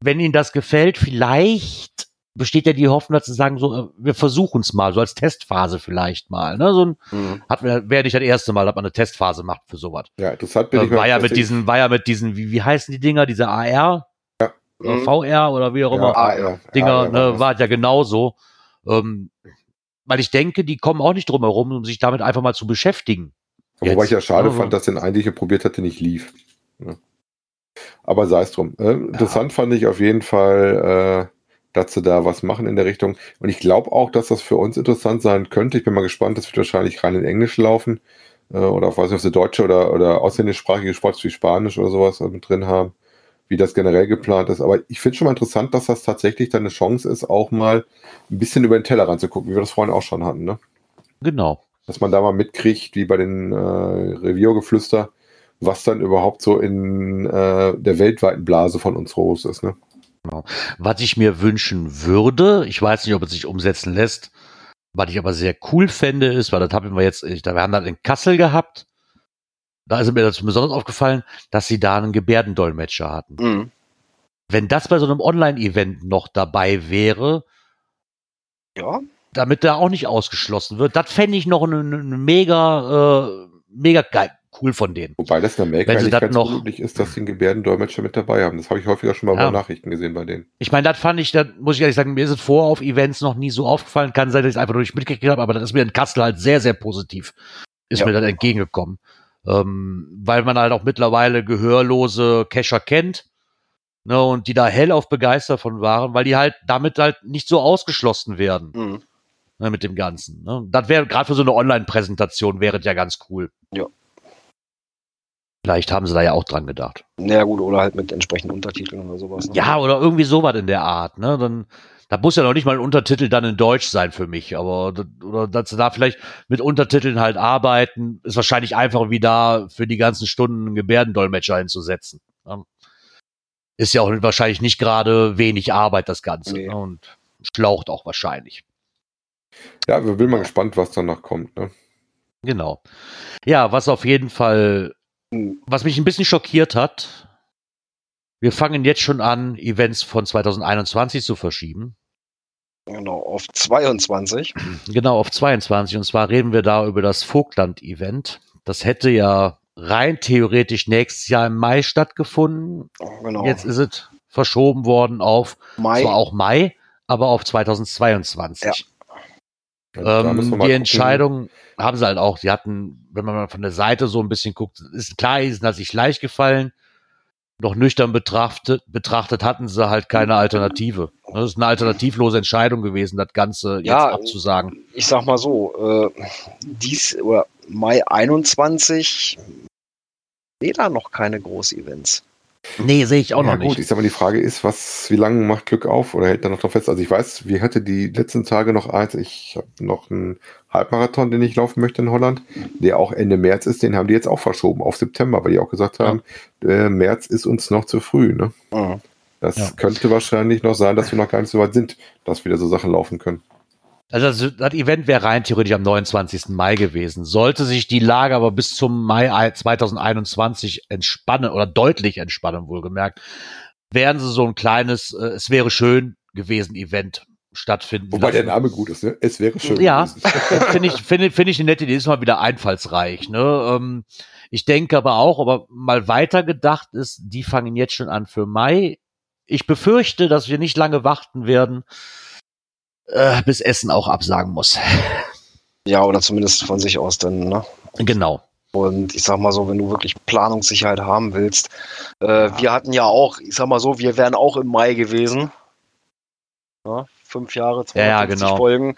Wenn ihnen das gefällt, vielleicht besteht ja die Hoffnung, dass sie sagen, so, äh, wir versuchen es mal, so als Testphase vielleicht mal. Ne? So ein, Mhm. hat wäre nicht das erste Mal, dass man eine Testphase macht für sowas. Ja, interessant bin Äh, ich mal, war ja mit diesen, war ja mit diesen, wie, wie heißen die Dinger, diese AR? Oder Mhm. VR oder wie auch ja, immer. ah, ja, Dinger, ah, ja, ne, war ja genauso. Ähm, weil ich denke, die kommen auch nicht drum herum, um sich damit einfach mal zu beschäftigen. Wobei Jetzt. ich ja schade Also- fand, dass den einen, den ich probiert hatte, nicht lief. Ja. Aber sei es drum. Äh, interessant fand ich auf jeden Fall, äh, dass sie da was machen in der Richtung. Und ich glaube auch, dass das für uns interessant sein könnte. Ich bin mal gespannt, das wird wahrscheinlich rein in Englisch laufen. Äh, oder auf, weiß nicht, ob sie deutsche oder, oder ausländischsprachige Spots wie Spanisch oder sowas mit drin haben. Wie das generell geplant ist. Aber ich finde schon mal interessant, dass das tatsächlich dann eine Chance ist, auch mal ein bisschen über den Teller ranzugucken, wie wir das vorhin auch schon hatten. Ne? Genau. dass man da mal mitkriegt, wie bei den äh, Review-Geflüster, was dann überhaupt so in äh, der weltweiten Blase von uns los ist. Ne? Was ich mir wünschen würde, ich weiß nicht, ob es sich umsetzen lässt, was ich aber sehr cool fände, ist, weil das haben wir jetzt, ich- wir haben das in Kassel gehabt, da ist mir dazu besonders aufgefallen, dass sie da einen Gebärdendolmetscher hatten. Mhm. Wenn das bei so einem Online-Event noch dabei wäre, Ja, damit da auch nicht ausgeschlossen wird, das fände ich noch eine, eine mega, äh, mega geil, cool von denen. Wobei das in Amerika Wenn sie das ganz noch- unüblich ist, dass sie einen Gebärdendolmetscher mit dabei haben. Das habe ich häufiger schon mal Ja. bei Nachrichten gesehen bei denen. Ich meine, das fand ich, da muss ich ehrlich sagen, mir ist es vorher auf Events noch nie so aufgefallen. Kann sein, dass ich es einfach nur nicht mitgekriegt habe, aber das ist mir in Kassel halt sehr, sehr positiv. Ist Ja. mir dann entgegengekommen. Ähm, weil man halt auch mittlerweile gehörlose Cacher kennt. Ne, und die da hellauf begeistert von waren, weil die halt damit halt nicht so ausgeschlossen werden Mhm. ne, mit dem Ganzen. Ne. Das wäre gerade für so eine Online-Präsentation wäre es ja ganz cool. Ja. Vielleicht haben sie da ja auch dran gedacht. Na gut, oder halt mit entsprechenden Untertiteln oder sowas. Ne? Ja, oder irgendwie sowas in der Art, ne? Dann, da muss ja noch nicht mal ein Untertitel dann in Deutsch sein für mich, aber oder dass sie da vielleicht mit Untertiteln halt arbeiten, ist wahrscheinlich einfacher wie da für die ganzen Stunden einen Gebärdendolmetscher hinzusetzen. ne? Ist ja auch wahrscheinlich nicht gerade wenig Arbeit, das Ganze. Nee. Ne? Und schlaucht auch wahrscheinlich. Ja, wir bin mal gespannt, was danach kommt. Ne? Genau. Ja, was auf jeden Fall, Mhm. was mich ein bisschen schockiert hat, wir fangen jetzt schon an, Events von 2021 zu verschieben. Genau, auf 22. Genau, auf 22. Und zwar reden wir da über das Vogtland-Event. Das hätte ja rein theoretisch nächstes Jahr im Mai stattgefunden. Genau. Jetzt ist es verschoben worden auf Mai. zwar auch Mai, aber auf 2022. Ja. Ähm, die gucken. Entscheidung haben sie halt auch. Sie hatten, wenn man mal von der Seite so ein bisschen guckt, ist klar, ist sich leicht gefallen. Noch nüchtern betrachtet, betrachtet hatten sie halt keine Alternative. Das ist eine alternativlose Entscheidung gewesen, das Ganze jetzt Ja, abzusagen. Ich sag mal so, äh, dies oder Mai 21, sehe da noch keine Groß-Events. Nee, sehe ich auch ja, noch gut, nicht. ich sag mal, die Frage ist, was, wie lange macht Glück auf oder hält er noch drauf fest? Also ich weiß, wir hatte die letzten Tage noch eins, ich habe noch einen Halbmarathon, den ich laufen möchte in Holland, der auch Ende März ist, den haben die jetzt auch verschoben auf September, weil die auch gesagt haben, äh, März ist uns noch zu früh. Ne? Mhm. Das Ja. könnte wahrscheinlich noch sein, dass wir noch gar nicht so weit sind, dass wieder so Sachen laufen können. Also das, das Event wäre rein theoretisch am 29. Mai gewesen. Sollte sich die Lage aber bis zum Mai 2021 entspannen oder deutlich entspannen, wohlgemerkt, werden sie so ein kleines, äh, es wäre schön gewesen, Event stattfinden. Wobei der lassen. Name gut ist, ne? Es wäre schön. Ja. gewesen. finde ich, finde, finde ich eine nette Idee, ist mal wieder einfallsreich. Ne? Ähm, ich denke aber auch, aber mal weiter gedacht ist, die fangen jetzt schon an für Mai. Ich befürchte, dass wir nicht lange warten werden, äh, bis Essen auch absagen muss. Ja, oder zumindest von sich aus dann, ne? genau. Und ich sag mal so, wenn du wirklich Planungssicherheit haben willst, äh, wir hatten ja auch, ich sag mal so, wir wären auch im Mai gewesen. Ja, fünf Jahre, Ja, ja, 250 genau. Folgen.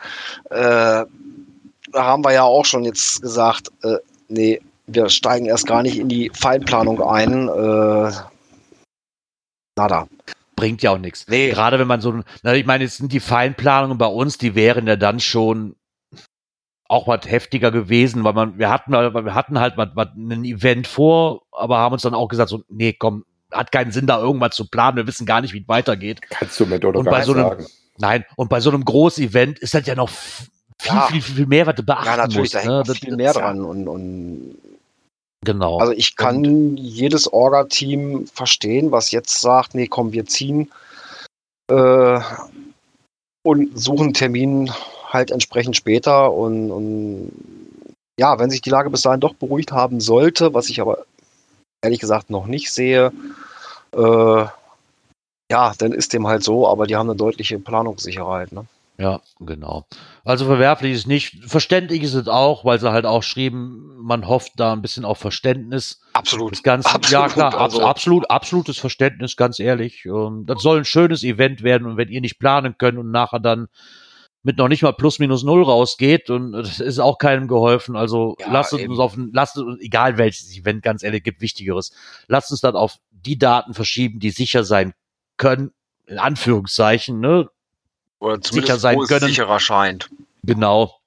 Äh, da haben wir ja auch schon jetzt gesagt, äh, nee, wir steigen erst gar nicht in die Feinplanung ein. Äh, nada. Bringt ja auch nichts. Nee. Gerade wenn man so, na, ich meine, jetzt sind die Feinplanungen bei uns, die wären ja dann schon auch was heftiger gewesen, weil man, wir hatten, wir hatten halt was, was, ein Event vor, aber haben uns dann auch gesagt, so, nee, komm, hat keinen Sinn, da irgendwas zu planen, wir wissen gar nicht, wie es weitergeht. Kannst du mir doch Und bei so einem- sagen. Nein, und bei so einem Groß-Event ist das ja noch viel, Ja. viel, viel mehr, was du beachten Ja, natürlich, musst. da hängt ne? viel mehr dran. Und, und Genau. Also ich kann jedes Orga-Team verstehen, was jetzt sagt, nee, komm, wir ziehen äh, und suchen Termin halt entsprechend später und, und ja, wenn sich die Lage bis dahin doch beruhigt haben sollte, was ich aber ehrlich gesagt noch nicht sehe, äh, ja, dann ist dem halt so, aber die haben eine deutliche Planungssicherheit. Ne? Ja, genau. Also verwerflich ist nicht. Verständlich ist es auch, weil sie halt auch schrieben, man hofft da ein bisschen auf Verständnis. Absolut. Das Ganze, ja Absolut, klar, also- absolut, absolutes Verständnis, ganz ehrlich. Ähm, das soll ein schönes Event werden und wenn ihr nicht planen könnt und nachher dann mit noch nicht mal plus minus null rausgeht und das ist auch keinem geholfen. Also Ja, lasst uns auf ein, lasst uns, egal welches Event, ganz ehrlich, gibt Wichtigeres. Lasst uns dann auf die Daten verschieben, die sicher sein können, in Anführungszeichen, ne? Oder sicher sein es können. sicherer scheint. Genau.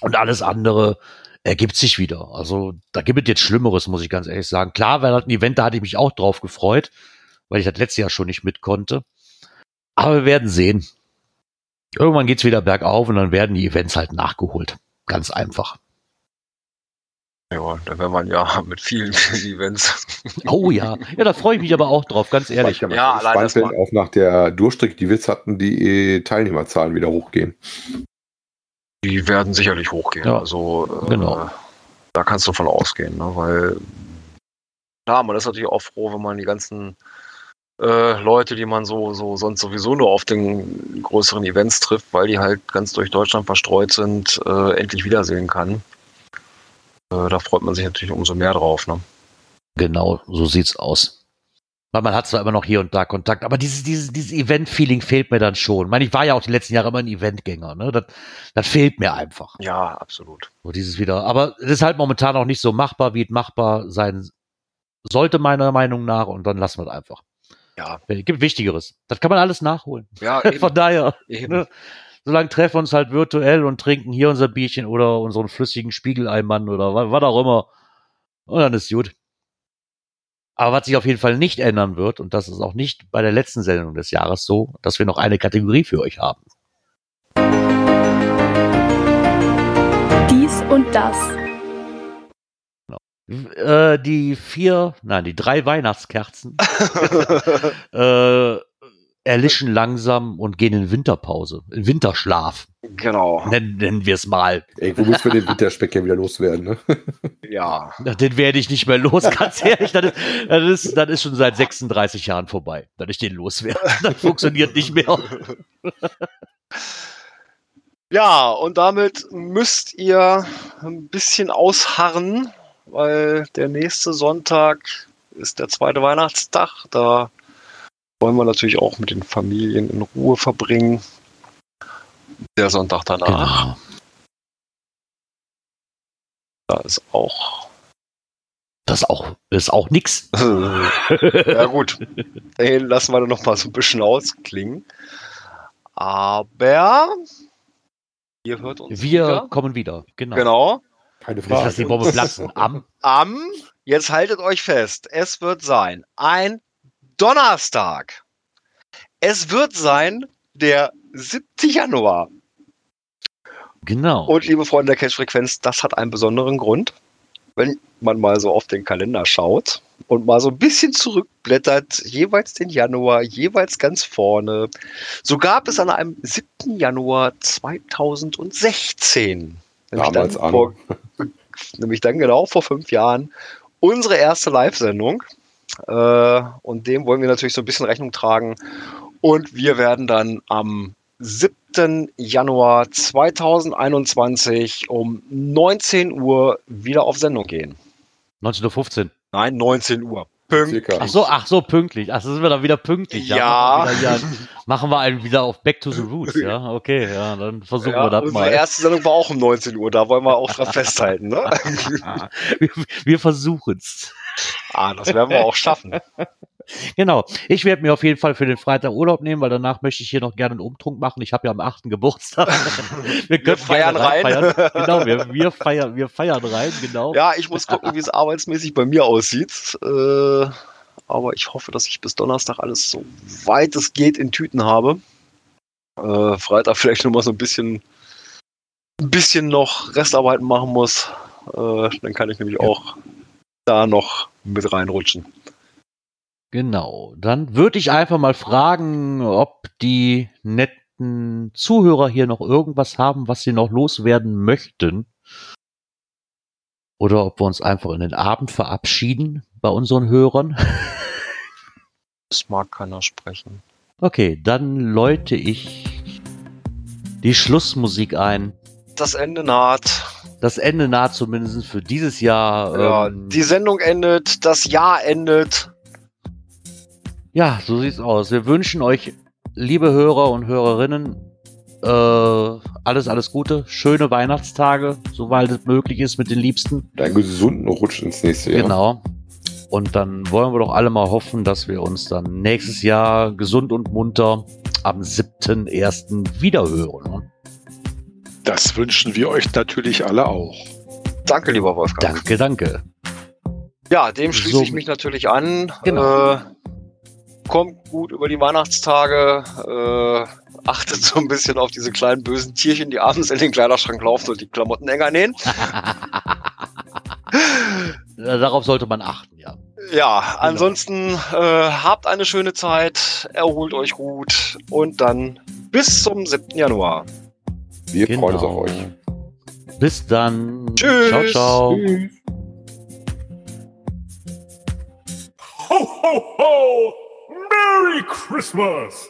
Und alles andere ergibt sich wieder. Also da gibt es jetzt Schlimmeres, muss ich ganz ehrlich sagen. Klar, weil ein Event, da hatte ich mich auch drauf gefreut, weil ich das letzte Jahr schon nicht mit konnte. Aber wir werden sehen. Irgendwann geht's wieder bergauf und dann werden die Events halt nachgeholt. Ganz einfach. Ja, da wäre man ja mit vielen, vielen Events. Oh ja. Ja, da freue ich mich aber auch drauf, ganz ehrlich. Ich Ja, allein das mal- auch nach der Durchstrecke, die wir jetzt hatten, die äh, Teilnehmerzahlen wieder hochgehen. Die werden sicherlich hochgehen. Ja, also äh, genau. da kannst du von ausgehen, ne? weil klar, man ist natürlich auch froh, wenn man die ganzen äh, Leute, die man so, so sonst sowieso nur auf den größeren Events trifft, weil die halt ganz durch Deutschland verstreut sind, äh, endlich wiedersehen kann. Äh, da freut man sich natürlich umso mehr drauf. Ne? Genau, so sieht's aus. Weil man hat zwar immer noch hier und da Kontakt, aber dieses, dieses, dieses Event-Feeling fehlt mir dann schon. Ich meine, ich war ja auch die letzten Jahre immer ein Eventgänger, ne? Das, das fehlt mir einfach. Ja, absolut. So dieses wieder. Aber es ist halt momentan auch nicht so machbar, wie es machbar sein sollte, meiner Meinung nach. Und dann lassen wir es einfach. Ja, Es gibt Wichtigeres. Das kann man alles nachholen. ja Von eben, daher, eben. ne? Solange treffen wir uns halt virtuell und trinken hier unser Bierchen oder unseren flüssigen Spiegeleimann oder was, was auch immer. Und dann ist gut. Aber was sich auf jeden Fall nicht ändern wird, und das ist auch nicht bei der letzten Sendung des Jahres so, dass wir noch eine Kategorie für euch haben. Dies und das. Äh, die vier, nein, die drei Weihnachtskerzen äh, erlischen langsam und gehen in Winterpause, in Winterschlaf. Genau. Nennen, nennen wir es mal. Irgendwo müssen wir den Winterspeck ja wieder loswerden. Ne? Ja. Den werde ich nicht mehr los, ganz ehrlich. Das ist, das, ist, das ist schon seit 36 Jahren vorbei, dass ich den loswerde. Das funktioniert nicht mehr. Ja, und damit müsst ihr ein bisschen ausharren, weil der nächste Sonntag ist der zweite Weihnachtstag. Da wollen wir natürlich auch mit den Familien in Ruhe verbringen. Der Sonntag danach, Genau. da ist auch. Das ist auch, ist auch nix. ja, gut. Den lassen wir dann noch mal so ein bisschen ausklingen. Aber ihr hört uns Wir wieder. kommen wieder. Genau. Genau. Keine Nicht, dass die Frage. Bombe platzen. Am Am, jetzt haltet euch fest, es wird sein ein Donnerstag. Es wird sein der 7. Januar. Genau. Und liebe Freunde der Cash-Frequenz, das hat einen besonderen Grund. Wenn man mal so auf den Kalender schaut und mal so ein bisschen zurückblättert, jeweils den Januar, jeweils ganz vorne, so gab es an einem 7. Januar 2016, nämlich Damals dann, an. vor, nämlich dann genau vor fünf Jahren, unsere erste Live-Sendung. Äh, und dem wollen wir natürlich so ein bisschen Rechnung tragen. Und wir werden dann am 7. Januar 2021 um 19 Uhr wieder auf Sendung gehen. 19.15 Uhr. Nein, 19 Uhr. Pünktlich. Ach so, ach so, pünktlich. Ach, so sind wir dann wieder pünktlich. Ja. Machen wir, wieder, ja, machen wir einen wieder auf Back to the Roots, ja. Okay, ja, dann versuchen Ja, wir das unsere mal. erste Sendung war auch um 19 Uhr, da wollen wir auch dran festhalten. Ne? Wir, wir versuchen's. Ah, das werden wir auch schaffen. Genau. Ich werde mir auf jeden Fall für den Freitag Urlaub nehmen, weil danach möchte ich hier noch gerne einen Umtrunk machen. Ich habe ja am 8. Geburtstag. Wir, können feiern rein. Feiern. Genau, wir, wir, feiern, wir feiern rein, genau. Ja, ich muss gucken, wie es arbeitsmäßig bei mir aussieht. Äh, aber ich hoffe, dass ich bis Donnerstag alles so weit es geht in Tüten habe. Äh, Freitag vielleicht noch mal so ein bisschen, ein bisschen noch Restarbeiten machen muss. Äh, dann kann ich nämlich auch da noch mit reinrutschen. Genau. Dann würde ich einfach mal fragen, ob die netten Zuhörer hier noch irgendwas haben, was sie noch loswerden möchten. Oder ob wir uns einfach in den Abend verabschieden bei unseren Hörern. Das mag keiner sprechen. Okay, dann läute ich die Schlussmusik ein. Das Ende naht. Das Ende naht zumindest für dieses Jahr. Ja, ähm, die Sendung endet, das Jahr endet. Ja, so sieht's aus. Wir wünschen euch, liebe Hörer und Hörerinnen, äh, alles, alles Gute, schöne Weihnachtstage, soweit es möglich ist mit den Liebsten. Einen gesunden Rutsch ins nächste Jahr. Genau. Und dann wollen wir doch alle mal hoffen, dass wir uns dann nächstes Jahr gesund und munter am 7.1. wiederhören. Das wünschen wir euch natürlich alle auch. Danke, lieber Wolfgang. Danke, danke. Ja, dem schließe So. ich mich natürlich an. Genau. Äh, kommt gut über die Weihnachtstage. Äh, achtet so ein bisschen auf diese kleinen bösen Tierchen, die abends in den Kleiderschrank laufen und die Klamotten enger nähen. Darauf sollte man achten, ja. Ja, ansonsten äh, habt eine schöne Zeit, erholt euch gut und dann bis zum 7. Januar. Wir Genau. freuen uns auf euch. Bis dann. Tschüss. Ciao, ciao. Tschüss. Ho, ho, ho! Merry Christmas!